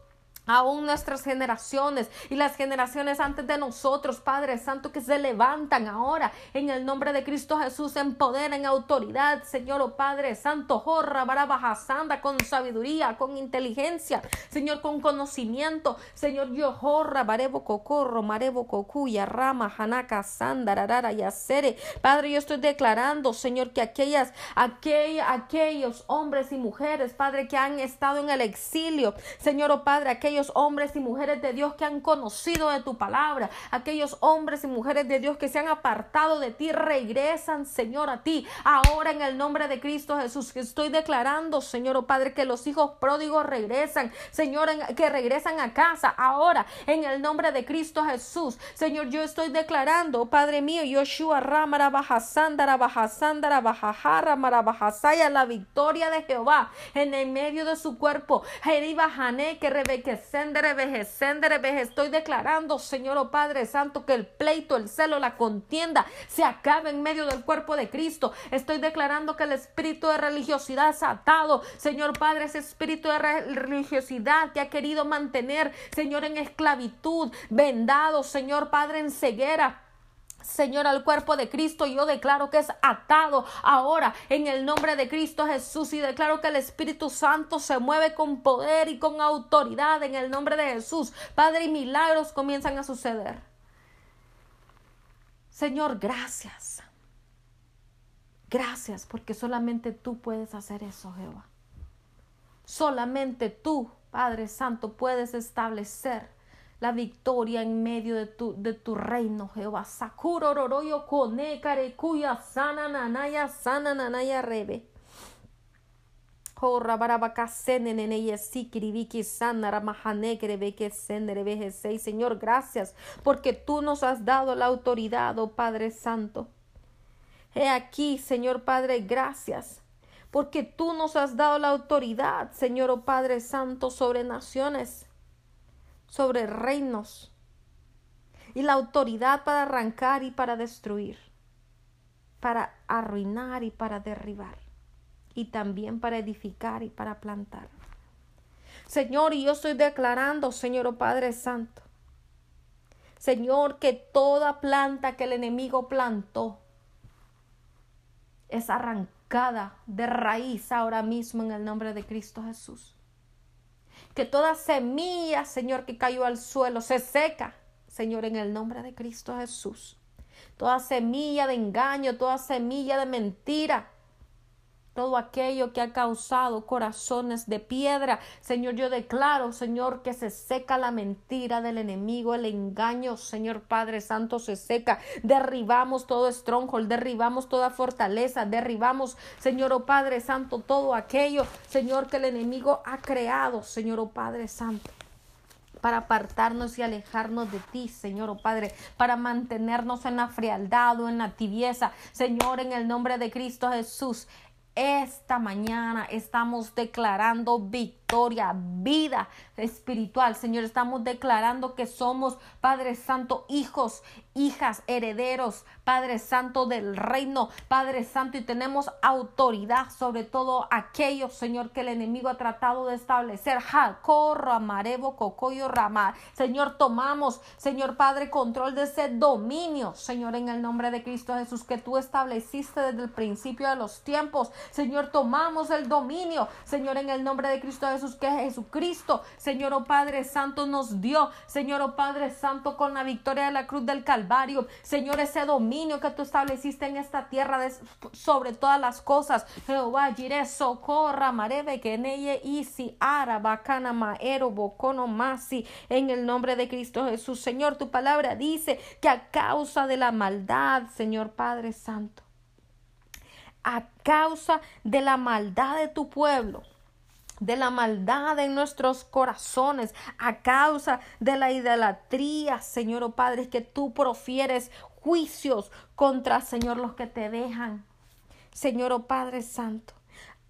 S1: aún nuestras generaciones y las generaciones antes de nosotros, Padre Santo, que se levantan ahora en el nombre de Cristo Jesús en poder, en autoridad, Señor, oh Padre Santo, jorra, barabajasanda, con sabiduría, con inteligencia, Señor, con conocimiento, Señor, yo jorra, barebo cocorro, marebo cocuya, rama, janaka, sandararara, yacere, Padre, yo estoy declarando, Señor, que aquellas, aquellos hombres y mujeres, Padre, que han estado en el exilio, Señor, oh Padre, aquellos hombres y mujeres de Dios que han conocido de tu palabra, aquellos hombres y mujeres de Dios que se han apartado de ti, regresan, Señor, a ti. Ahora en el nombre de Cristo Jesús, estoy declarando, Señor, oh Padre, que los hijos pródigos regresan, Señor, que regresan a casa. Ahora en el nombre de Cristo Jesús, Señor, yo estoy declarando, Padre mío, Yoshua Ramara Bajasandara Bajasandara Bajajara Marabajasaya, la victoria de Jehová en el medio de su cuerpo. Jeriba que Rebeque Estoy declarando, Señor oh Padre Santo, que el pleito, el celo, la contienda se acabe en medio del cuerpo de Cristo. Estoy declarando que el espíritu de religiosidad es atado. Señor Padre, ese espíritu de religiosidad que ha querido mantener, Señor, en esclavitud, vendado, Señor Padre, en ceguera Señor, al cuerpo de Cristo, yo declaro que es atado ahora en el nombre de Cristo Jesús y declaro que el Espíritu Santo se mueve con poder y con autoridad en el nombre de Jesús. Padre, y milagros comienzan a suceder. Señor, gracias. Gracias porque solamente tú puedes hacer eso, Jehová. Solamente tú, Padre Santo, puedes establecer la victoria en medio de tu, de tu reino, Jehová. Sakuro roroyo kone kuya sana nanaya sana nanaya rebe. Señor, gracias porque tú nos has dado la autoridad, oh Padre Santo. He aquí, Señor Padre, gracias porque tú nos has dado la autoridad, Señor, oh Padre Santo, sobre naciones sobre reinos y la autoridad para arrancar y para destruir, para arruinar y para derribar, y también para edificar y para plantar. Señor, y yo estoy declarando, Señor oh Padre Santo, Señor, que toda planta que el enemigo plantó es arrancada de raíz ahora mismo en el nombre de Cristo Jesús que toda semilla, Señor, que cayó al suelo se seca, Señor, en el nombre de Cristo Jesús. Toda semilla de engaño, toda semilla de mentira, todo aquello que ha causado corazones de piedra. Señor, yo declaro, Señor, que se seca la mentira del enemigo, el engaño, Señor Padre Santo, se seca. Derribamos todo stronghold, derribamos toda fortaleza, derribamos, Señor, oh Padre Santo, todo aquello, Señor, que el enemigo ha creado, Señor, oh Padre Santo para apartarnos y alejarnos de ti, Señor, oh Padre, para mantenernos en la frialdad o en la tibieza. Señor, en el nombre de Cristo Jesús, esta mañana estamos declarando victoria, vida espiritual. Señor, estamos declarando que somos, Padre Santo, hijos hijas, herederos, Padre Santo del reino, Padre Santo, y tenemos autoridad sobre todo aquellos, Señor, que el enemigo ha tratado de establecer. Jacorra, Marebo, Cocoyo, Rama. Señor, tomamos, Señor Padre, control de ese dominio, Señor, en el nombre de Cristo Jesús, que tú estableciste desde el principio de los tiempos. Señor, tomamos el dominio, Señor, en el nombre de Cristo Jesús, que Jesucristo, Señor, oh Padre Santo, nos dio, Señor, oh Padre Santo, con la victoria de la cruz del Calvario Señor, ese dominio que tú estableciste en esta tierra sobre todas las cosas. Jehová, Jireh, socorra, isi, ara, bacana, maero, bocono, masi, en el nombre de Cristo Jesús. Señor, tu palabra dice que a causa de la maldad, Señor Padre Santo, a causa de la maldad de tu pueblo, de la maldad en nuestros corazones, a causa de la idolatría, Señor oh Padre, que tú profieres juicios contra, Señor, los que te dejan. Señor oh Padre Santo,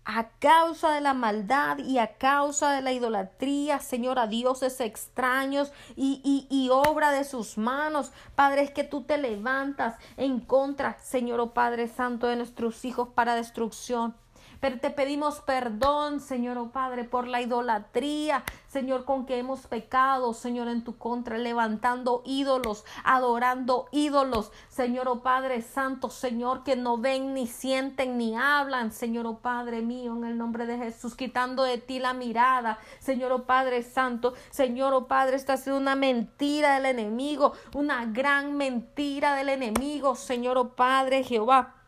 S1: a causa de la maldad y a causa de la idolatría, Señor, a dioses extraños y, y, y, obra de sus manos. Padre, es que tú te levantas en contra, Señor, oh Padre Santo, de nuestros hijos para destrucción. Pero te pedimos perdón, Señor, oh Padre, por la idolatría, Señor, con que hemos pecado, Señor, en tu contra, levantando ídolos, adorando ídolos, Señor, oh Padre Santo, Señor, que no ven, ni sienten, ni hablan, Señor, oh Padre mío, en el nombre de Jesús, quitando de ti la mirada, Señor, oh Padre Santo, Señor, oh Padre, esta ha sido una mentira del enemigo, una gran mentira del enemigo, Señor, oh Padre Jehová.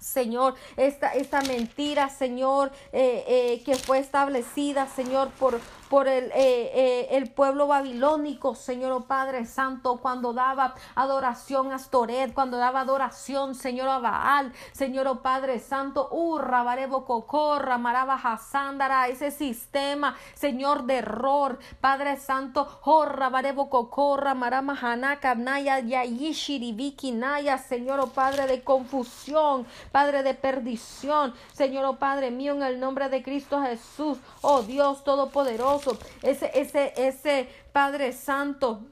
S1: Señor, esta, esta mentira, Señor, eh, eh, que fue establecida, Señor, por, por el, eh, eh, el pueblo babilónico, Señor oh Padre Santo, cuando daba adoración a Astoret, cuando daba adoración, Señor a Baal, Señor oh Padre Santo, Urra, Barebo Cocorra, Maraba Hasándara, ese sistema, Señor de error, Padre Santo, Horra, Barebo Cocorra, Marama Hanaka, Naya, Yayishiribiki, Naya, Señor oh Padre de confusión, Padre de perdición, Señor oh Padre mío, en el nombre de Cristo Jesús, oh Dios Todopoderoso, ese, ese, ese Padre Santo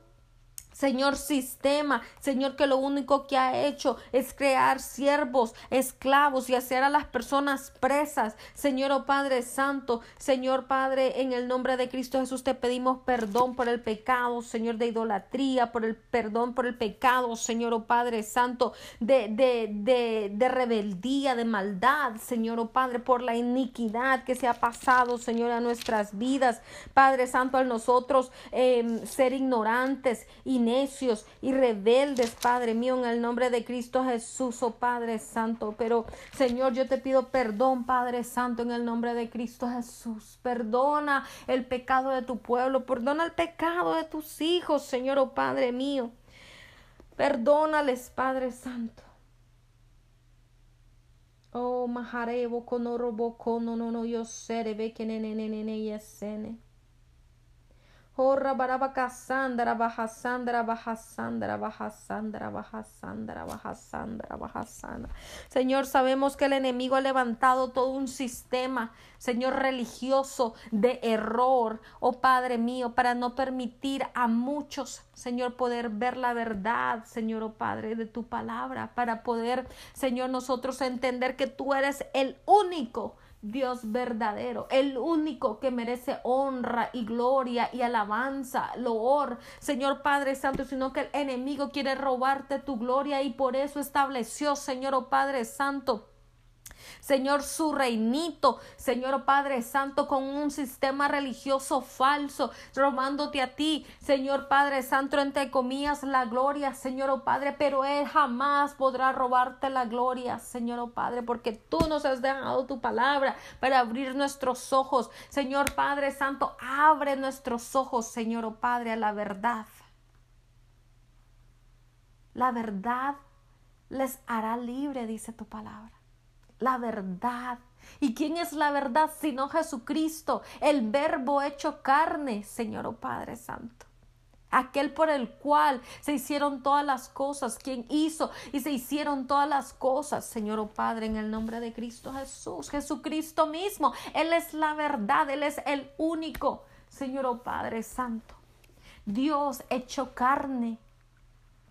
S1: Señor sistema, Señor que lo único que ha hecho es crear siervos, esclavos y hacer a las personas presas. Señor oh Padre Santo, Señor Padre, en el nombre de Cristo Jesús te pedimos perdón por el pecado, Señor de idolatría, por el perdón por el pecado, Señor oh Padre Santo, de, de, de, de rebeldía, de maldad, Señor oh Padre, por la iniquidad que se ha pasado, Señor, a nuestras vidas. Padre Santo, a nosotros em, ser ignorantes y necios y rebeldes, Padre mío, en el nombre de Cristo Jesús, oh Padre Santo. Pero, Señor, yo te pido perdón, Padre Santo, en el nombre de Cristo Jesús. Perdona el pecado de tu pueblo, perdona el pecado de tus hijos, Señor, oh Padre mío. Perdónales, Padre Santo. Oh, maharebo robo no no no yo seré ve que nene nene nene Horra baraba sandra baja sandra baja sandra baja sandra baja sandra baja sandra. Señor, sabemos que el enemigo ha levantado todo un sistema, Señor, religioso de error, oh Padre mío, para no permitir a muchos, Señor, poder ver la verdad, Señor, oh Padre, de tu palabra, para poder, Señor, nosotros entender que tú eres el único Dios verdadero, el único que merece honra y gloria y alabanza, loor, Señor Padre Santo, sino que el enemigo quiere robarte tu gloria y por eso estableció, Señor oh Padre Santo, Señor, su reinito, Señor oh Padre Santo, con un sistema religioso falso, robándote a ti, Señor Padre Santo, entre comillas, la gloria, Señor oh Padre, pero Él jamás podrá robarte la gloria, Señor oh Padre, porque tú nos has dejado tu palabra para abrir nuestros ojos, Señor Padre Santo, abre nuestros ojos, Señor Padre, a la verdad. La verdad les hará libre, dice tu palabra la verdad. ¿Y quién es la verdad sino Jesucristo, el verbo hecho carne, Señor oh Padre Santo? Aquel por el cual se hicieron todas las cosas, quien hizo y se hicieron todas las cosas, Señor oh Padre, en el nombre de Cristo Jesús, Jesucristo mismo. Él es la verdad, Él es el único, Señor oh Padre Santo. Dios hecho carne,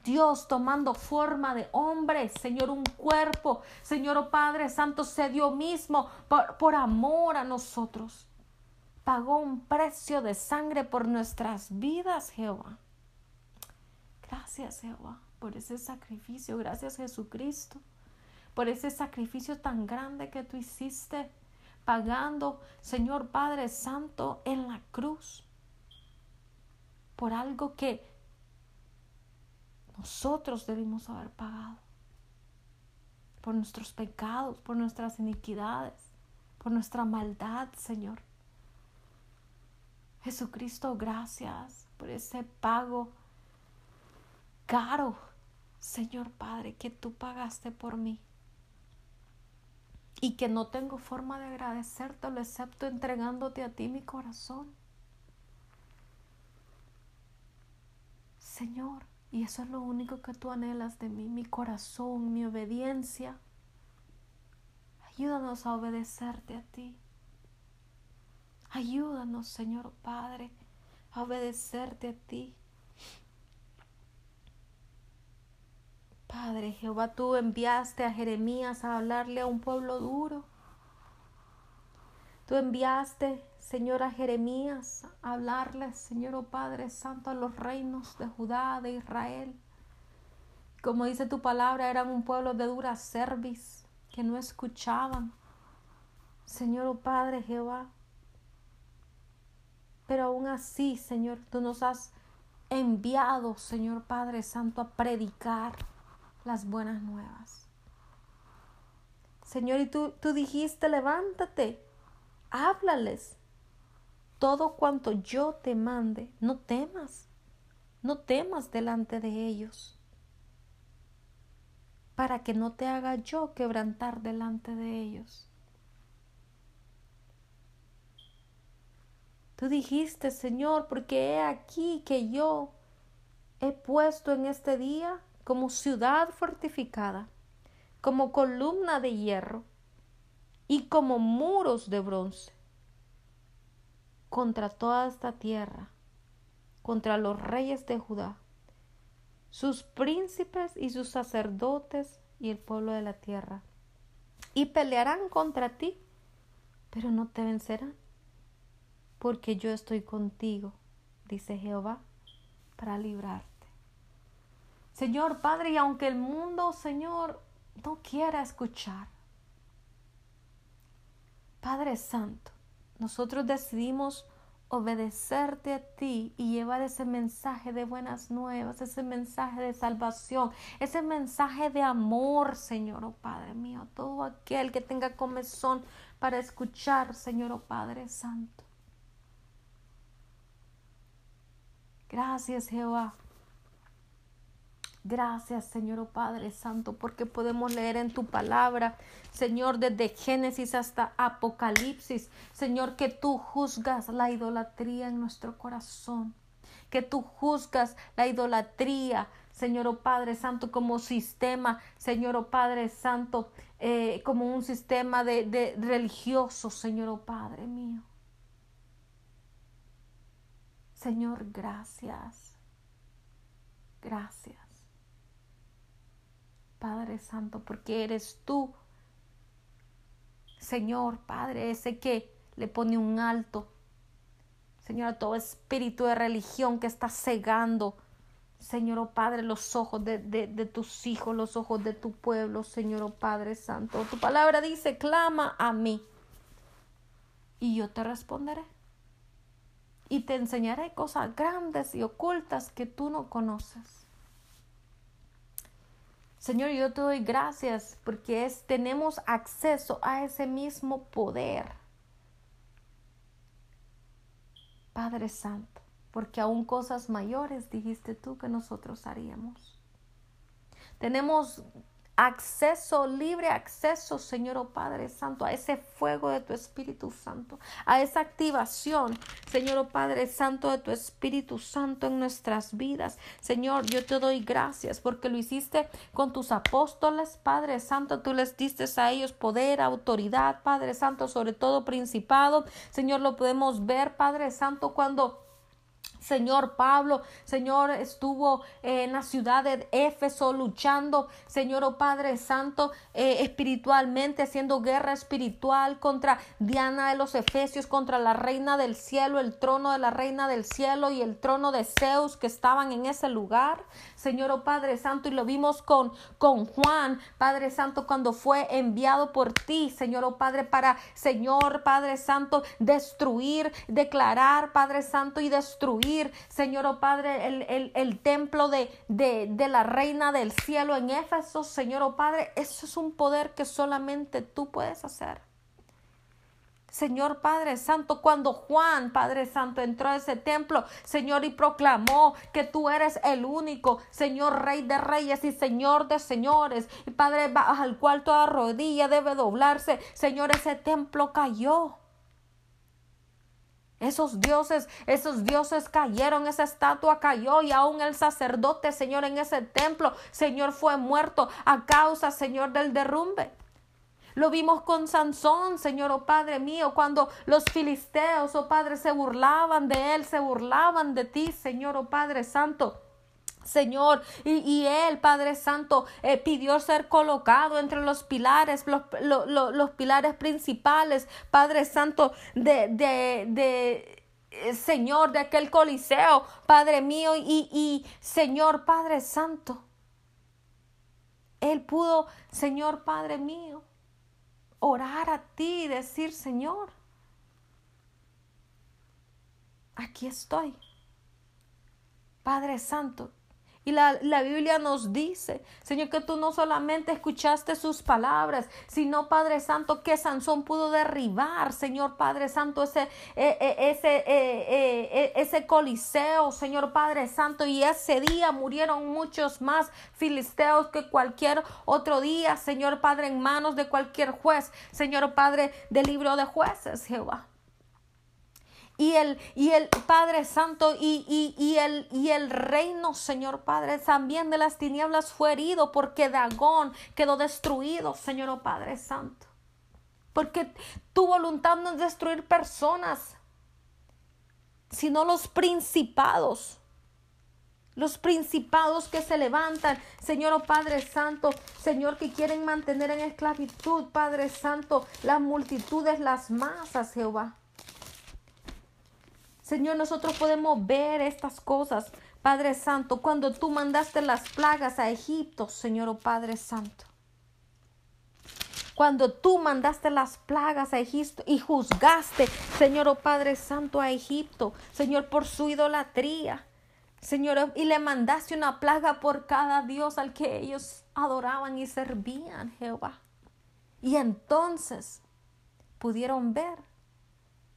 S1: Dios tomando forma de hombre, Señor, un cuerpo, Señor oh Padre Santo, se dio mismo por, por amor a nosotros. Pagó un precio de sangre por nuestras vidas, Jehová. Gracias, Jehová, por ese sacrificio. Gracias, Jesucristo, por ese sacrificio tan grande que tú hiciste, pagando, Señor Padre Santo, en la cruz. Por algo que nosotros debimos haber pagado por nuestros pecados, por nuestras iniquidades, por nuestra maldad, Señor. Jesucristo, gracias por ese pago caro, Señor Padre, que tú pagaste por mí. Y que no tengo forma de agradecértelo excepto entregándote a ti mi corazón. Señor, y eso es lo único que tú anhelas de mí, mi corazón, mi obediencia. Ayúdanos a obedecerte a ti. Ayúdanos, Señor Padre, a obedecerte a ti. Padre Jehová, tú enviaste a Jeremías a hablarle a un pueblo duro. Tú enviaste Señor, a Jeremías, hablarle, Señor, oh Padre Santo, a los reinos de Judá, de Israel. Como dice tu palabra, eran un pueblo de dura cerviz, que no escuchaban. Señor, oh Padre Jehová. Pero aún así, Señor, tú nos has enviado, Señor Padre Santo, a predicar las buenas nuevas. Señor, y tú, tú dijiste, levántate, háblales, todo cuanto yo te mande, no temas, no temas delante de ellos, para que no te haga yo quebrantar delante de ellos. Tú dijiste, Señor, porque he aquí que yo he puesto en este día como ciudad fortificada, como columna de hierro y como muros de bronce contra toda esta tierra, contra los reyes de Judá, sus príncipes y sus sacerdotes y el pueblo de la tierra. Y pelearán contra ti, pero no te vencerán, porque yo estoy contigo, dice Jehová, para librarte. Señor Padre, y aunque el mundo, Señor, no quiera escuchar, Padre Santo, nosotros decidimos obedecerte a ti y llevar ese mensaje de buenas nuevas, ese mensaje de salvación, ese mensaje de amor, Señor, oh Padre mío, todo aquel que tenga comezón para escuchar, Señor, oh Padre Santo. Gracias, Jehová. Gracias, Señor oh Padre Santo, porque podemos leer en tu palabra, Señor, desde Génesis hasta Apocalipsis, Señor, que tú juzgas la idolatría en nuestro corazón, que tú juzgas la idolatría, Señor oh Padre Santo, como sistema, Señor oh Padre Santo, eh, como un sistema de, de religioso, Señor oh Padre mío. Señor, gracias. Gracias. Padre Santo, porque eres tú, Señor, Padre, ese que le pone un alto, Señor, a todo espíritu de religión que está cegando Señor oh Padre, los ojos de, de, tus hijos, los ojos de tu pueblo, Señor oh Padre Santo. Tu palabra dice, clama a mí y yo te responderé. Y te enseñaré cosas grandes y ocultas que tú no conoces. Señor, yo te doy gracias porque es, tenemos acceso a ese mismo poder. Padre Santo porque aún cosas mayores dijiste tú que nosotros haríamos. Tenemos acceso, libre acceso, Señor oh Padre Santo, a ese fuego de tu Espíritu Santo, a esa activación, Señor oh Padre Santo, de tu Espíritu Santo en nuestras vidas. Señor, yo te doy gracias porque lo hiciste con tus apóstoles, Padre Santo, tú les diste a ellos poder, autoridad, Padre Santo, sobre todo principado. Señor, lo podemos ver, Padre Santo, cuando Señor Pablo, Señor, estuvo en la ciudad de Éfeso luchando, Señor oh Padre Santo, eh, espiritualmente, haciendo guerra espiritual contra Diana de los Efesios, contra la reina del cielo, el trono de la reina del cielo y el trono de Zeus que estaban en ese lugar. Señor oh Padre Santo, y lo vimos con, con Juan, Padre Santo, cuando fue enviado por ti, Señor oh Padre, para, Señor Padre Santo, destruir, declarar, Padre Santo, y destruir, Señor oh Padre, el, el, templo de, de, de la reina del cielo en Éfeso, Señor oh Padre, eso es un poder que solamente tú puedes hacer. Señor Padre Santo, cuando Juan, Padre Santo, entró a ese templo, Señor, y proclamó que tú eres el único, Señor, Rey de Reyes y Señor de Señores, y Padre, al cual toda rodilla debe doblarse, Señor, ese templo cayó. Esos dioses, esos dioses cayeron, esa estatua cayó y aún el sacerdote, Señor, en ese templo, Señor, fue muerto a causa, Señor, del derrumbe. Lo vimos con Sansón, Señor, oh Padre mío, cuando los filisteos, oh Padre, se burlaban de él, se burlaban de ti, Señor, oh Padre Santo. Señor, y, él, Padre Santo, eh, pidió ser colocado entre los pilares, los, los pilares principales, Padre Santo, de, de, de eh, Señor, de aquel coliseo, Padre mío, y, y Señor, Padre Santo. Él pudo, Señor, Padre mío, orar a ti y decir, Señor, aquí estoy. Padre Santo, y la, Biblia nos dice, Señor, que tú no solamente escuchaste sus palabras, sino, Padre Santo, que Sansón pudo derribar, Señor Padre Santo, ese, eh, eh, ese, eh, ese coliseo, Señor Padre Santo. Y ese día murieron muchos más filisteos que cualquier otro día, Señor Padre, en manos de cualquier juez, Señor Padre del libro de jueces, Jehová y el, y el Padre Santo y, y, y, el, y el reino, Señor Padre, también de las tinieblas fue herido porque Dagón quedó destruido, Señor oh Padre Santo. Porque tu voluntad no es destruir personas, sino los principados. Los principados que se levantan, Señor oh Padre Santo, Señor que quieren mantener en esclavitud, Padre Santo, las multitudes, las masas, Jehová. Señor, nosotros podemos ver estas cosas, Padre Santo, cuando tú mandaste las plagas a Egipto, Señor, oh Padre Santo. Cuando tú mandaste las plagas a Egipto y juzgaste, Señor, oh Padre Santo, a Egipto, Señor, por su idolatría. Señor, y le mandaste una plaga por cada Dios al que ellos adoraban y servían, Jehová. Y entonces pudieron ver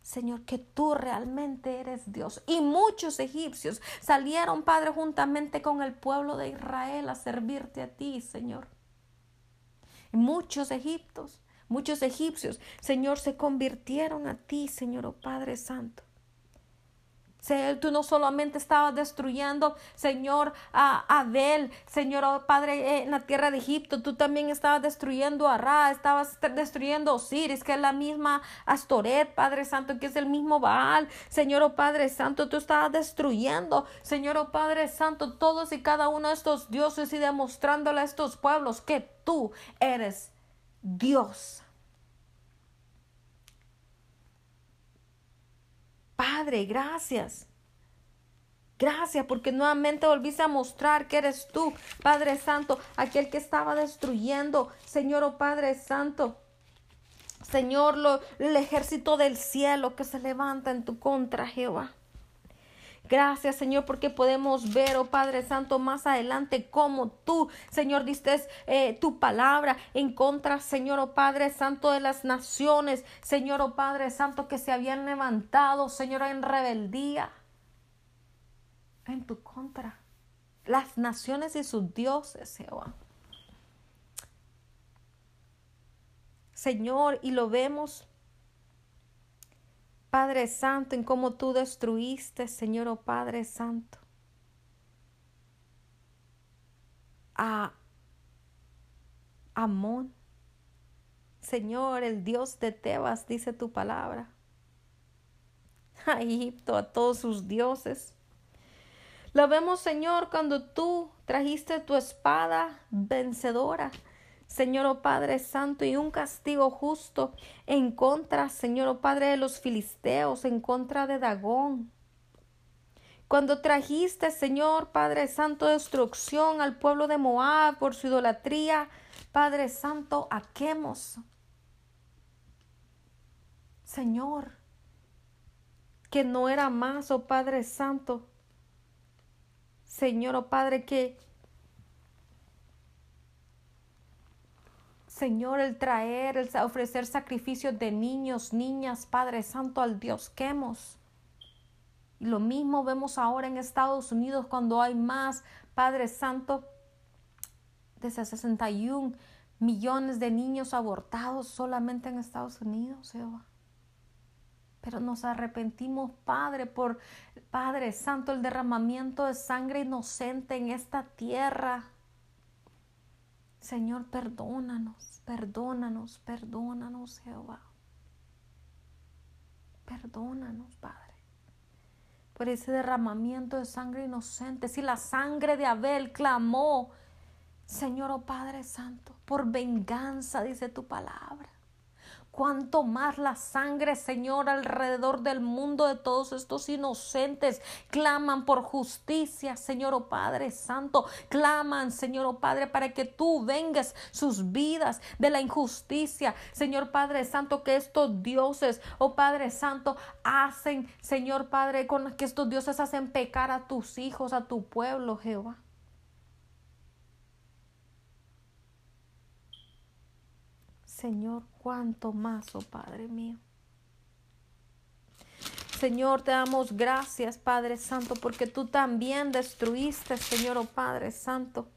S1: Señor, que tú realmente eres Dios. Y muchos egipcios salieron, Padre, juntamente con el pueblo de Israel a servirte a ti, Señor. Muchos egiptos, muchos egipcios, Señor, se convirtieron a ti, Señor, oh Padre Santo tú no solamente estabas destruyendo, Señor, a Abel, Señor, oh, Padre, en la tierra de Egipto, tú también estabas destruyendo a Ra, estabas destruyendo Osiris, que es la misma Astoret, Padre Santo, que es el mismo Baal, Señor, oh Padre Santo, tú estabas destruyendo, Señor, oh Padre Santo, todos y cada uno de estos dioses y demostrándole a estos pueblos que tú eres Dios. Padre, gracias. Gracias porque nuevamente volviste a mostrar que eres tú, Padre Santo, aquel que estaba destruyendo, Señor, oh Padre Santo. Señor, lo, el ejército del cielo que se levanta en tu contra, Jehová. Gracias, Señor, porque podemos ver, oh Padre Santo, más adelante cómo tú, Señor, diste eh, tu palabra en contra, Señor, oh Padre Santo, de las naciones, Señor, oh Padre Santo, que se habían levantado, Señor, en rebeldía, en tu contra. Las naciones y sus dioses, Jehová. Señor, y lo vemos Padre Santo, en cómo tú destruiste, Señor, oh Padre Santo, a Amón. Señor, el Dios de Tebas, dice tu palabra. A Egipto, a todos sus dioses. Lo vemos, Señor, cuando tú trajiste tu espada vencedora Señor oh Padre Santo, y un castigo justo en contra, Señor oh Padre de los filisteos, en contra de Dagón. Cuando trajiste, Señor Padre Santo, destrucción al pueblo de Moab por su idolatría, Padre Santo, a Quemos. Señor, que no era más, oh Padre Santo. Señor, oh Padre, que Señor, el traer, el ofrecer sacrificios de niños, niñas, Padre Santo, al Dios quemos. Y lo mismo vemos ahora en Estados Unidos cuando hay más, Padre Santo, de 61 millones de niños abortados solamente en Estados Unidos, Jehová. Pero nos arrepentimos, Padre, por, Padre Santo, el derramamiento de sangre inocente en esta tierra. Señor, perdónanos, perdónanos, perdónanos, Jehová. Perdónanos, Padre, por ese derramamiento de sangre inocente. Si la sangre de Abel clamó, Señor, oh Padre Santo, por venganza, dice tu palabra cuánto más la sangre, Señor, alrededor del mundo de todos estos inocentes claman por justicia, Señor, oh Padre Santo, claman, Señor, oh Padre, para que tú vengas sus vidas de la injusticia, Señor Padre Santo, que estos dioses, oh Padre Santo, hacen, Señor Padre, con que estos dioses hacen pecar a tus hijos, a tu pueblo, Jehová. Señor, cuánto más, oh Padre mío. Señor, te damos gracias, Padre Santo, porque tú también destruiste, Señor, oh Padre Santo.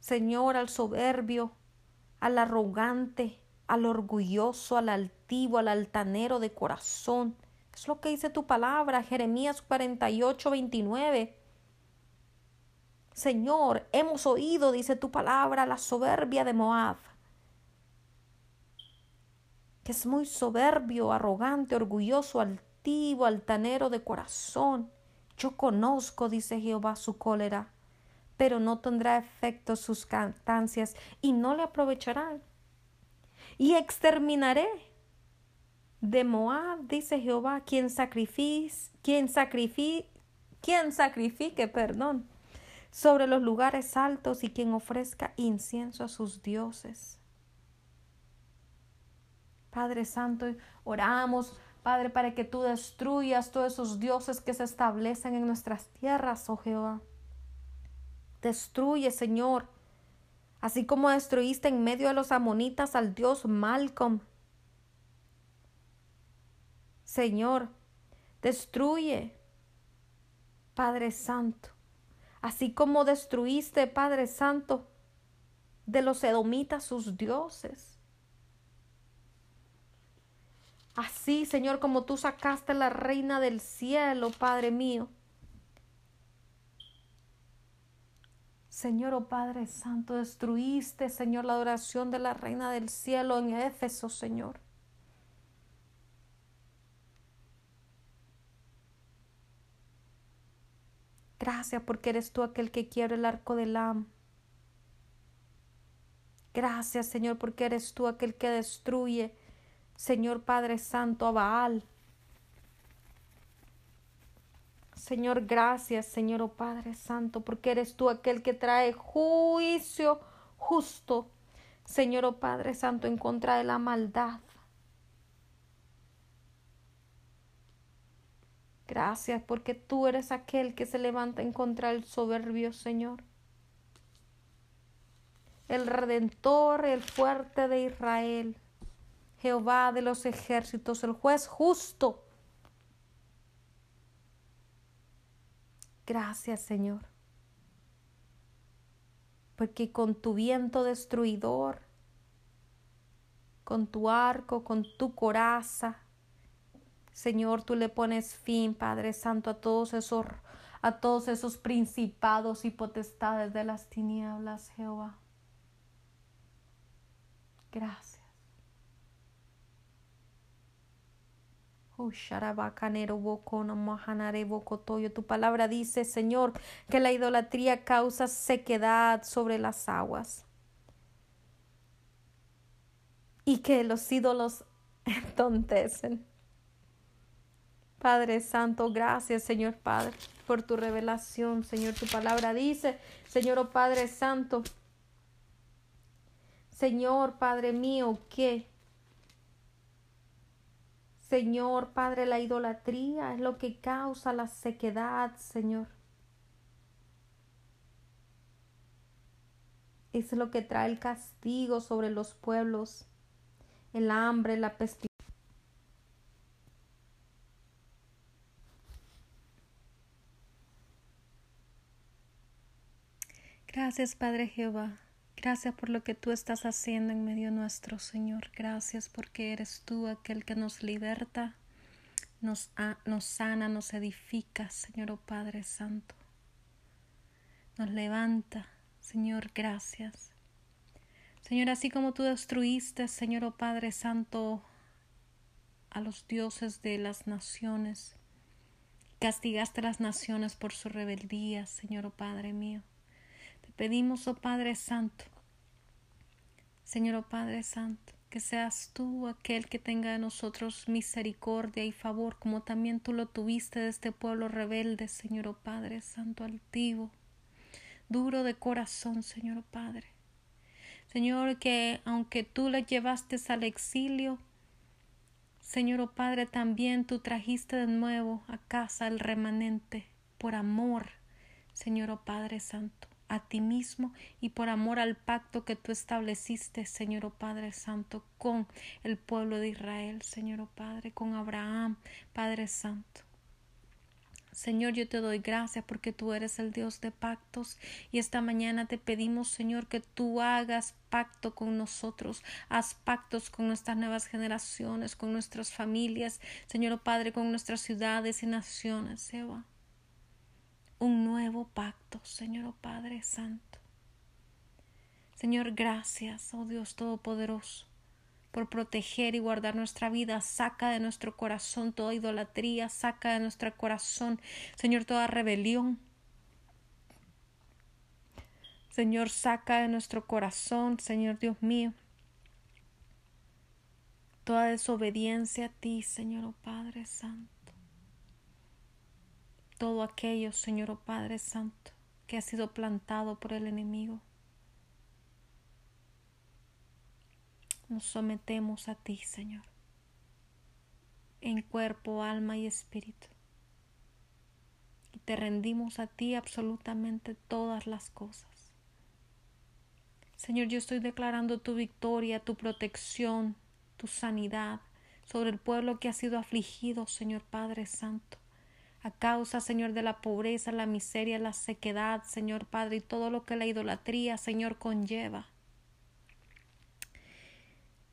S1: Señor, al soberbio, al arrogante, al orgulloso, al altivo, al altanero de corazón. Es lo que dice tu palabra, Jeremías 48, 29. Señor, hemos oído, dice tu palabra, la soberbia de Moab, que es muy soberbio, arrogante, orgulloso, altivo, altanero de corazón. Yo conozco, dice Jehová, su cólera, pero no tendrá efecto sus cantancias y no le aprovecharán. Y exterminaré de Moab, dice Jehová, quien sacrifique, quien sacrifique, quien sacrifique, perdón, sobre los lugares altos y quien ofrezca incienso a sus dioses. Padre Santo, oramos, Padre, para que tú destruyas todos esos dioses que se establecen en nuestras tierras, oh Jehová. Destruye, Señor, así como destruiste en medio de los amonitas al dios Malcolm. Señor, destruye, Padre Santo, así como destruiste, Padre Santo, de los edomitas sus dioses. Así, Señor, como tú sacaste la reina del cielo, Padre mío. Señor, oh Padre Santo, destruiste, Señor, la adoración de la reina del cielo en Éfeso, Señor. Gracias porque eres tú aquel que quiere el arco del am. Gracias, Señor, porque eres tú aquel que destruye, Señor Padre Santo, a Baal. Señor, gracias, Señor, oh Padre Santo, porque eres tú aquel que trae juicio justo, Señor, oh Padre Santo, en contra de la maldad. Gracias porque tú eres aquel que se levanta en contra del soberbio, Señor. El redentor, el fuerte de Israel, Jehová de los ejércitos, el juez justo. Gracias, Señor. Porque con tu viento destruidor, con tu arco, con tu coraza, Señor, tú le pones fin, Padre Santo, a todos esos a todos esos principados y potestades de las tinieblas, Jehová. Gracias. Tu palabra dice, Señor, que la idolatría causa sequedad sobre las aguas y que los ídolos entontecen. Padre Santo, gracias, Señor Padre, por tu revelación, Señor. Tu palabra dice, Señor oh Padre Santo, Señor Padre mío, que Señor Padre, la idolatría es lo que causa la sequedad, Señor. Es lo que trae el castigo sobre los pueblos, el hambre, la pestilencia Gracias, Padre Jehová. Gracias por lo que tú estás haciendo en medio nuestro, Señor. Gracias porque eres tú aquel que nos liberta, nos, nos sana, nos edifica, Señor oh Padre Santo. Nos levanta, Señor, gracias. Señor, así como tú destruiste, Señor oh Padre Santo, a los dioses de las naciones, castigaste a las naciones por su rebeldía, Señor oh Padre mío pedimos, oh Padre Santo, Señor, oh Padre Santo, que seas tú aquel que tenga de nosotros misericordia y favor, como también tú lo tuviste de este pueblo rebelde, Señor, oh Padre Santo, altivo, duro de corazón, Señor, oh Padre. Señor, que aunque tú le llevaste al exilio, Señor, oh Padre, también tú trajiste de nuevo a casa el remanente por amor, Señor, oh Padre Santo a ti mismo y por amor al pacto que tú estableciste, Señor oh Padre Santo, con el pueblo de Israel, Señor oh Padre, con Abraham, Padre Santo. Señor, yo te doy gracias porque tú eres el Dios de pactos y esta mañana te pedimos, Señor, que tú hagas pacto con nosotros, haz pactos con nuestras nuevas generaciones, con nuestras familias, Señor oh Padre, con nuestras ciudades y naciones, Seba un nuevo pacto, Señor oh Padre Santo. Señor, gracias, oh Dios Todopoderoso, por proteger y guardar nuestra vida. Saca de nuestro corazón toda idolatría, saca de nuestro corazón, Señor, toda rebelión. Señor, saca de nuestro corazón, Señor Dios mío, toda desobediencia a ti, Señor, oh Padre Santo todo aquello, Señor oh Padre Santo, que ha sido plantado por el enemigo. Nos sometemos a ti, Señor, en cuerpo, alma y espíritu. Y te rendimos a ti absolutamente todas las cosas. Señor, yo estoy declarando tu victoria, tu protección, tu sanidad sobre el pueblo que ha sido afligido, Señor Padre Santo a causa, Señor, de la pobreza, la miseria, la sequedad, Señor Padre, y todo lo que la idolatría, Señor, conlleva.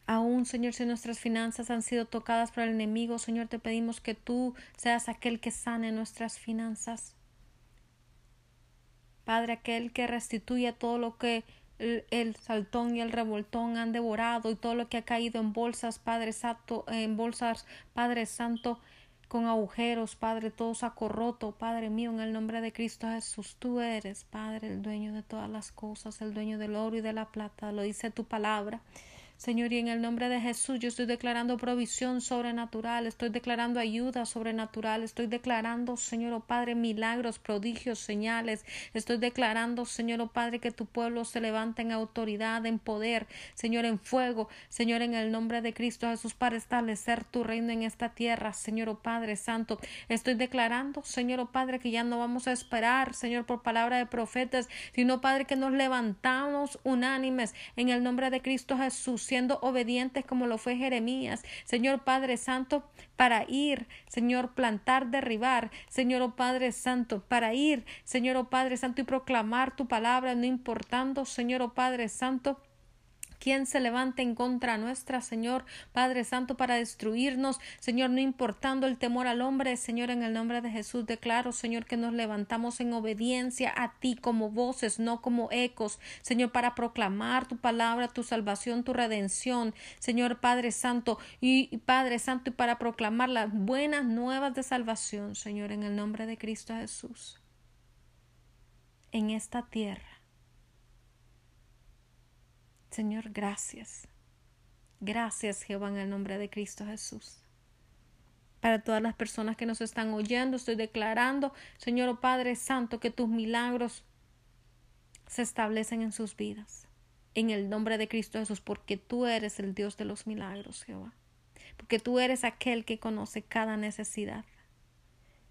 S1: Aún, Señor, si nuestras finanzas han sido tocadas por el enemigo, Señor, te pedimos que tú seas aquel que sane nuestras finanzas. Padre, aquel que restituya todo lo que el, el, saltón y el revoltón han devorado y todo lo que ha caído en bolsas, Padre Santo, en bolsas, Padre Santo, con agujeros, Padre, todo saco roto, Padre mío, en el nombre de Cristo Jesús. Tú eres, Padre, el dueño de todas las cosas, el dueño del oro y de la plata, lo dice tu palabra. Señor, y en el nombre de Jesús yo estoy declarando provisión sobrenatural, estoy declarando ayuda sobrenatural, estoy declarando, Señor, oh Padre, milagros, prodigios, señales, estoy declarando, Señor, oh Padre, que tu pueblo se levanta en autoridad, en poder, Señor, en fuego, Señor, en el nombre de Cristo Jesús, para establecer tu reino en esta tierra, Señor, oh Padre Santo. Estoy declarando, Señor, oh Padre, que ya no vamos a esperar, Señor, por palabra de profetas, sino, Padre, que nos levantamos unánimes en el nombre de Cristo Jesús siendo obedientes como lo fue Jeremías, Señor Padre Santo, para ir, Señor, plantar, derribar, Señor oh Padre Santo, para ir, Señor oh Padre Santo, y proclamar tu palabra, no importando, Señor oh Padre Santo, ¿Quién se levante en contra nuestra, Señor Padre Santo, para destruirnos, Señor, no importando el temor al hombre, Señor, en el nombre de Jesús declaro, Señor, que nos levantamos en obediencia a ti como voces, no como ecos, Señor, para proclamar tu palabra, tu salvación, tu redención, Señor Padre Santo y Padre Santo, y para proclamar las buenas nuevas de salvación, Señor, en el nombre de Cristo Jesús, en esta tierra Señor, gracias. Gracias, Jehová, en el nombre de Cristo Jesús. Para todas las personas que nos están oyendo, estoy declarando, Señor oh Padre Santo, que tus milagros se establecen en sus vidas. En el nombre de Cristo Jesús, porque tú eres el Dios de los milagros, Jehová. Porque tú eres aquel que conoce cada necesidad.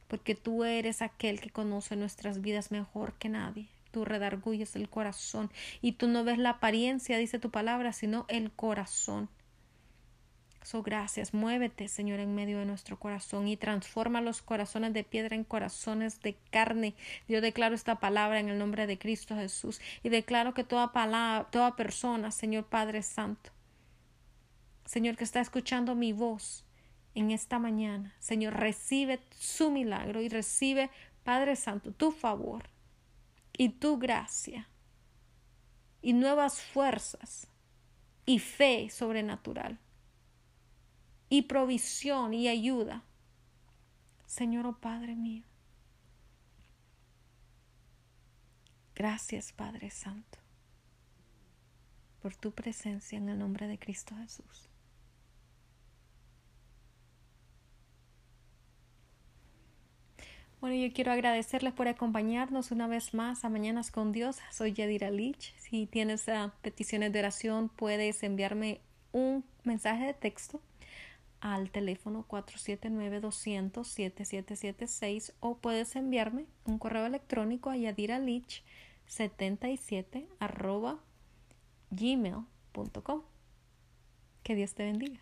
S1: Porque tú eres aquel que conoce nuestras vidas mejor que nadie tú redarguyes el corazón y tú no ves la apariencia, dice tu palabra, sino el corazón. So, gracias, muévete, Señor, en medio de nuestro corazón y transforma los corazones de piedra en corazones de carne. Yo declaro esta palabra en el nombre de Cristo Jesús y declaro que toda palabra, toda persona, Señor Padre Santo, Señor, que está escuchando mi voz en esta mañana, Señor, recibe su milagro y recibe, Padre Santo, tu favor y tu gracia y nuevas fuerzas y fe sobrenatural y provisión y ayuda. Señor, oh Padre mío. Gracias, Padre Santo, por tu presencia en el nombre de Cristo Jesús. Bueno, yo quiero agradecerles por acompañarnos una vez más a Mañanas con Dios. Soy Yadira Lich. Si tienes uh, peticiones de oración, puedes enviarme un mensaje de texto al teléfono 479-200-7776 o puedes enviarme un correo electrónico a yadiralich77 arroba gmail.com. Que Dios te bendiga.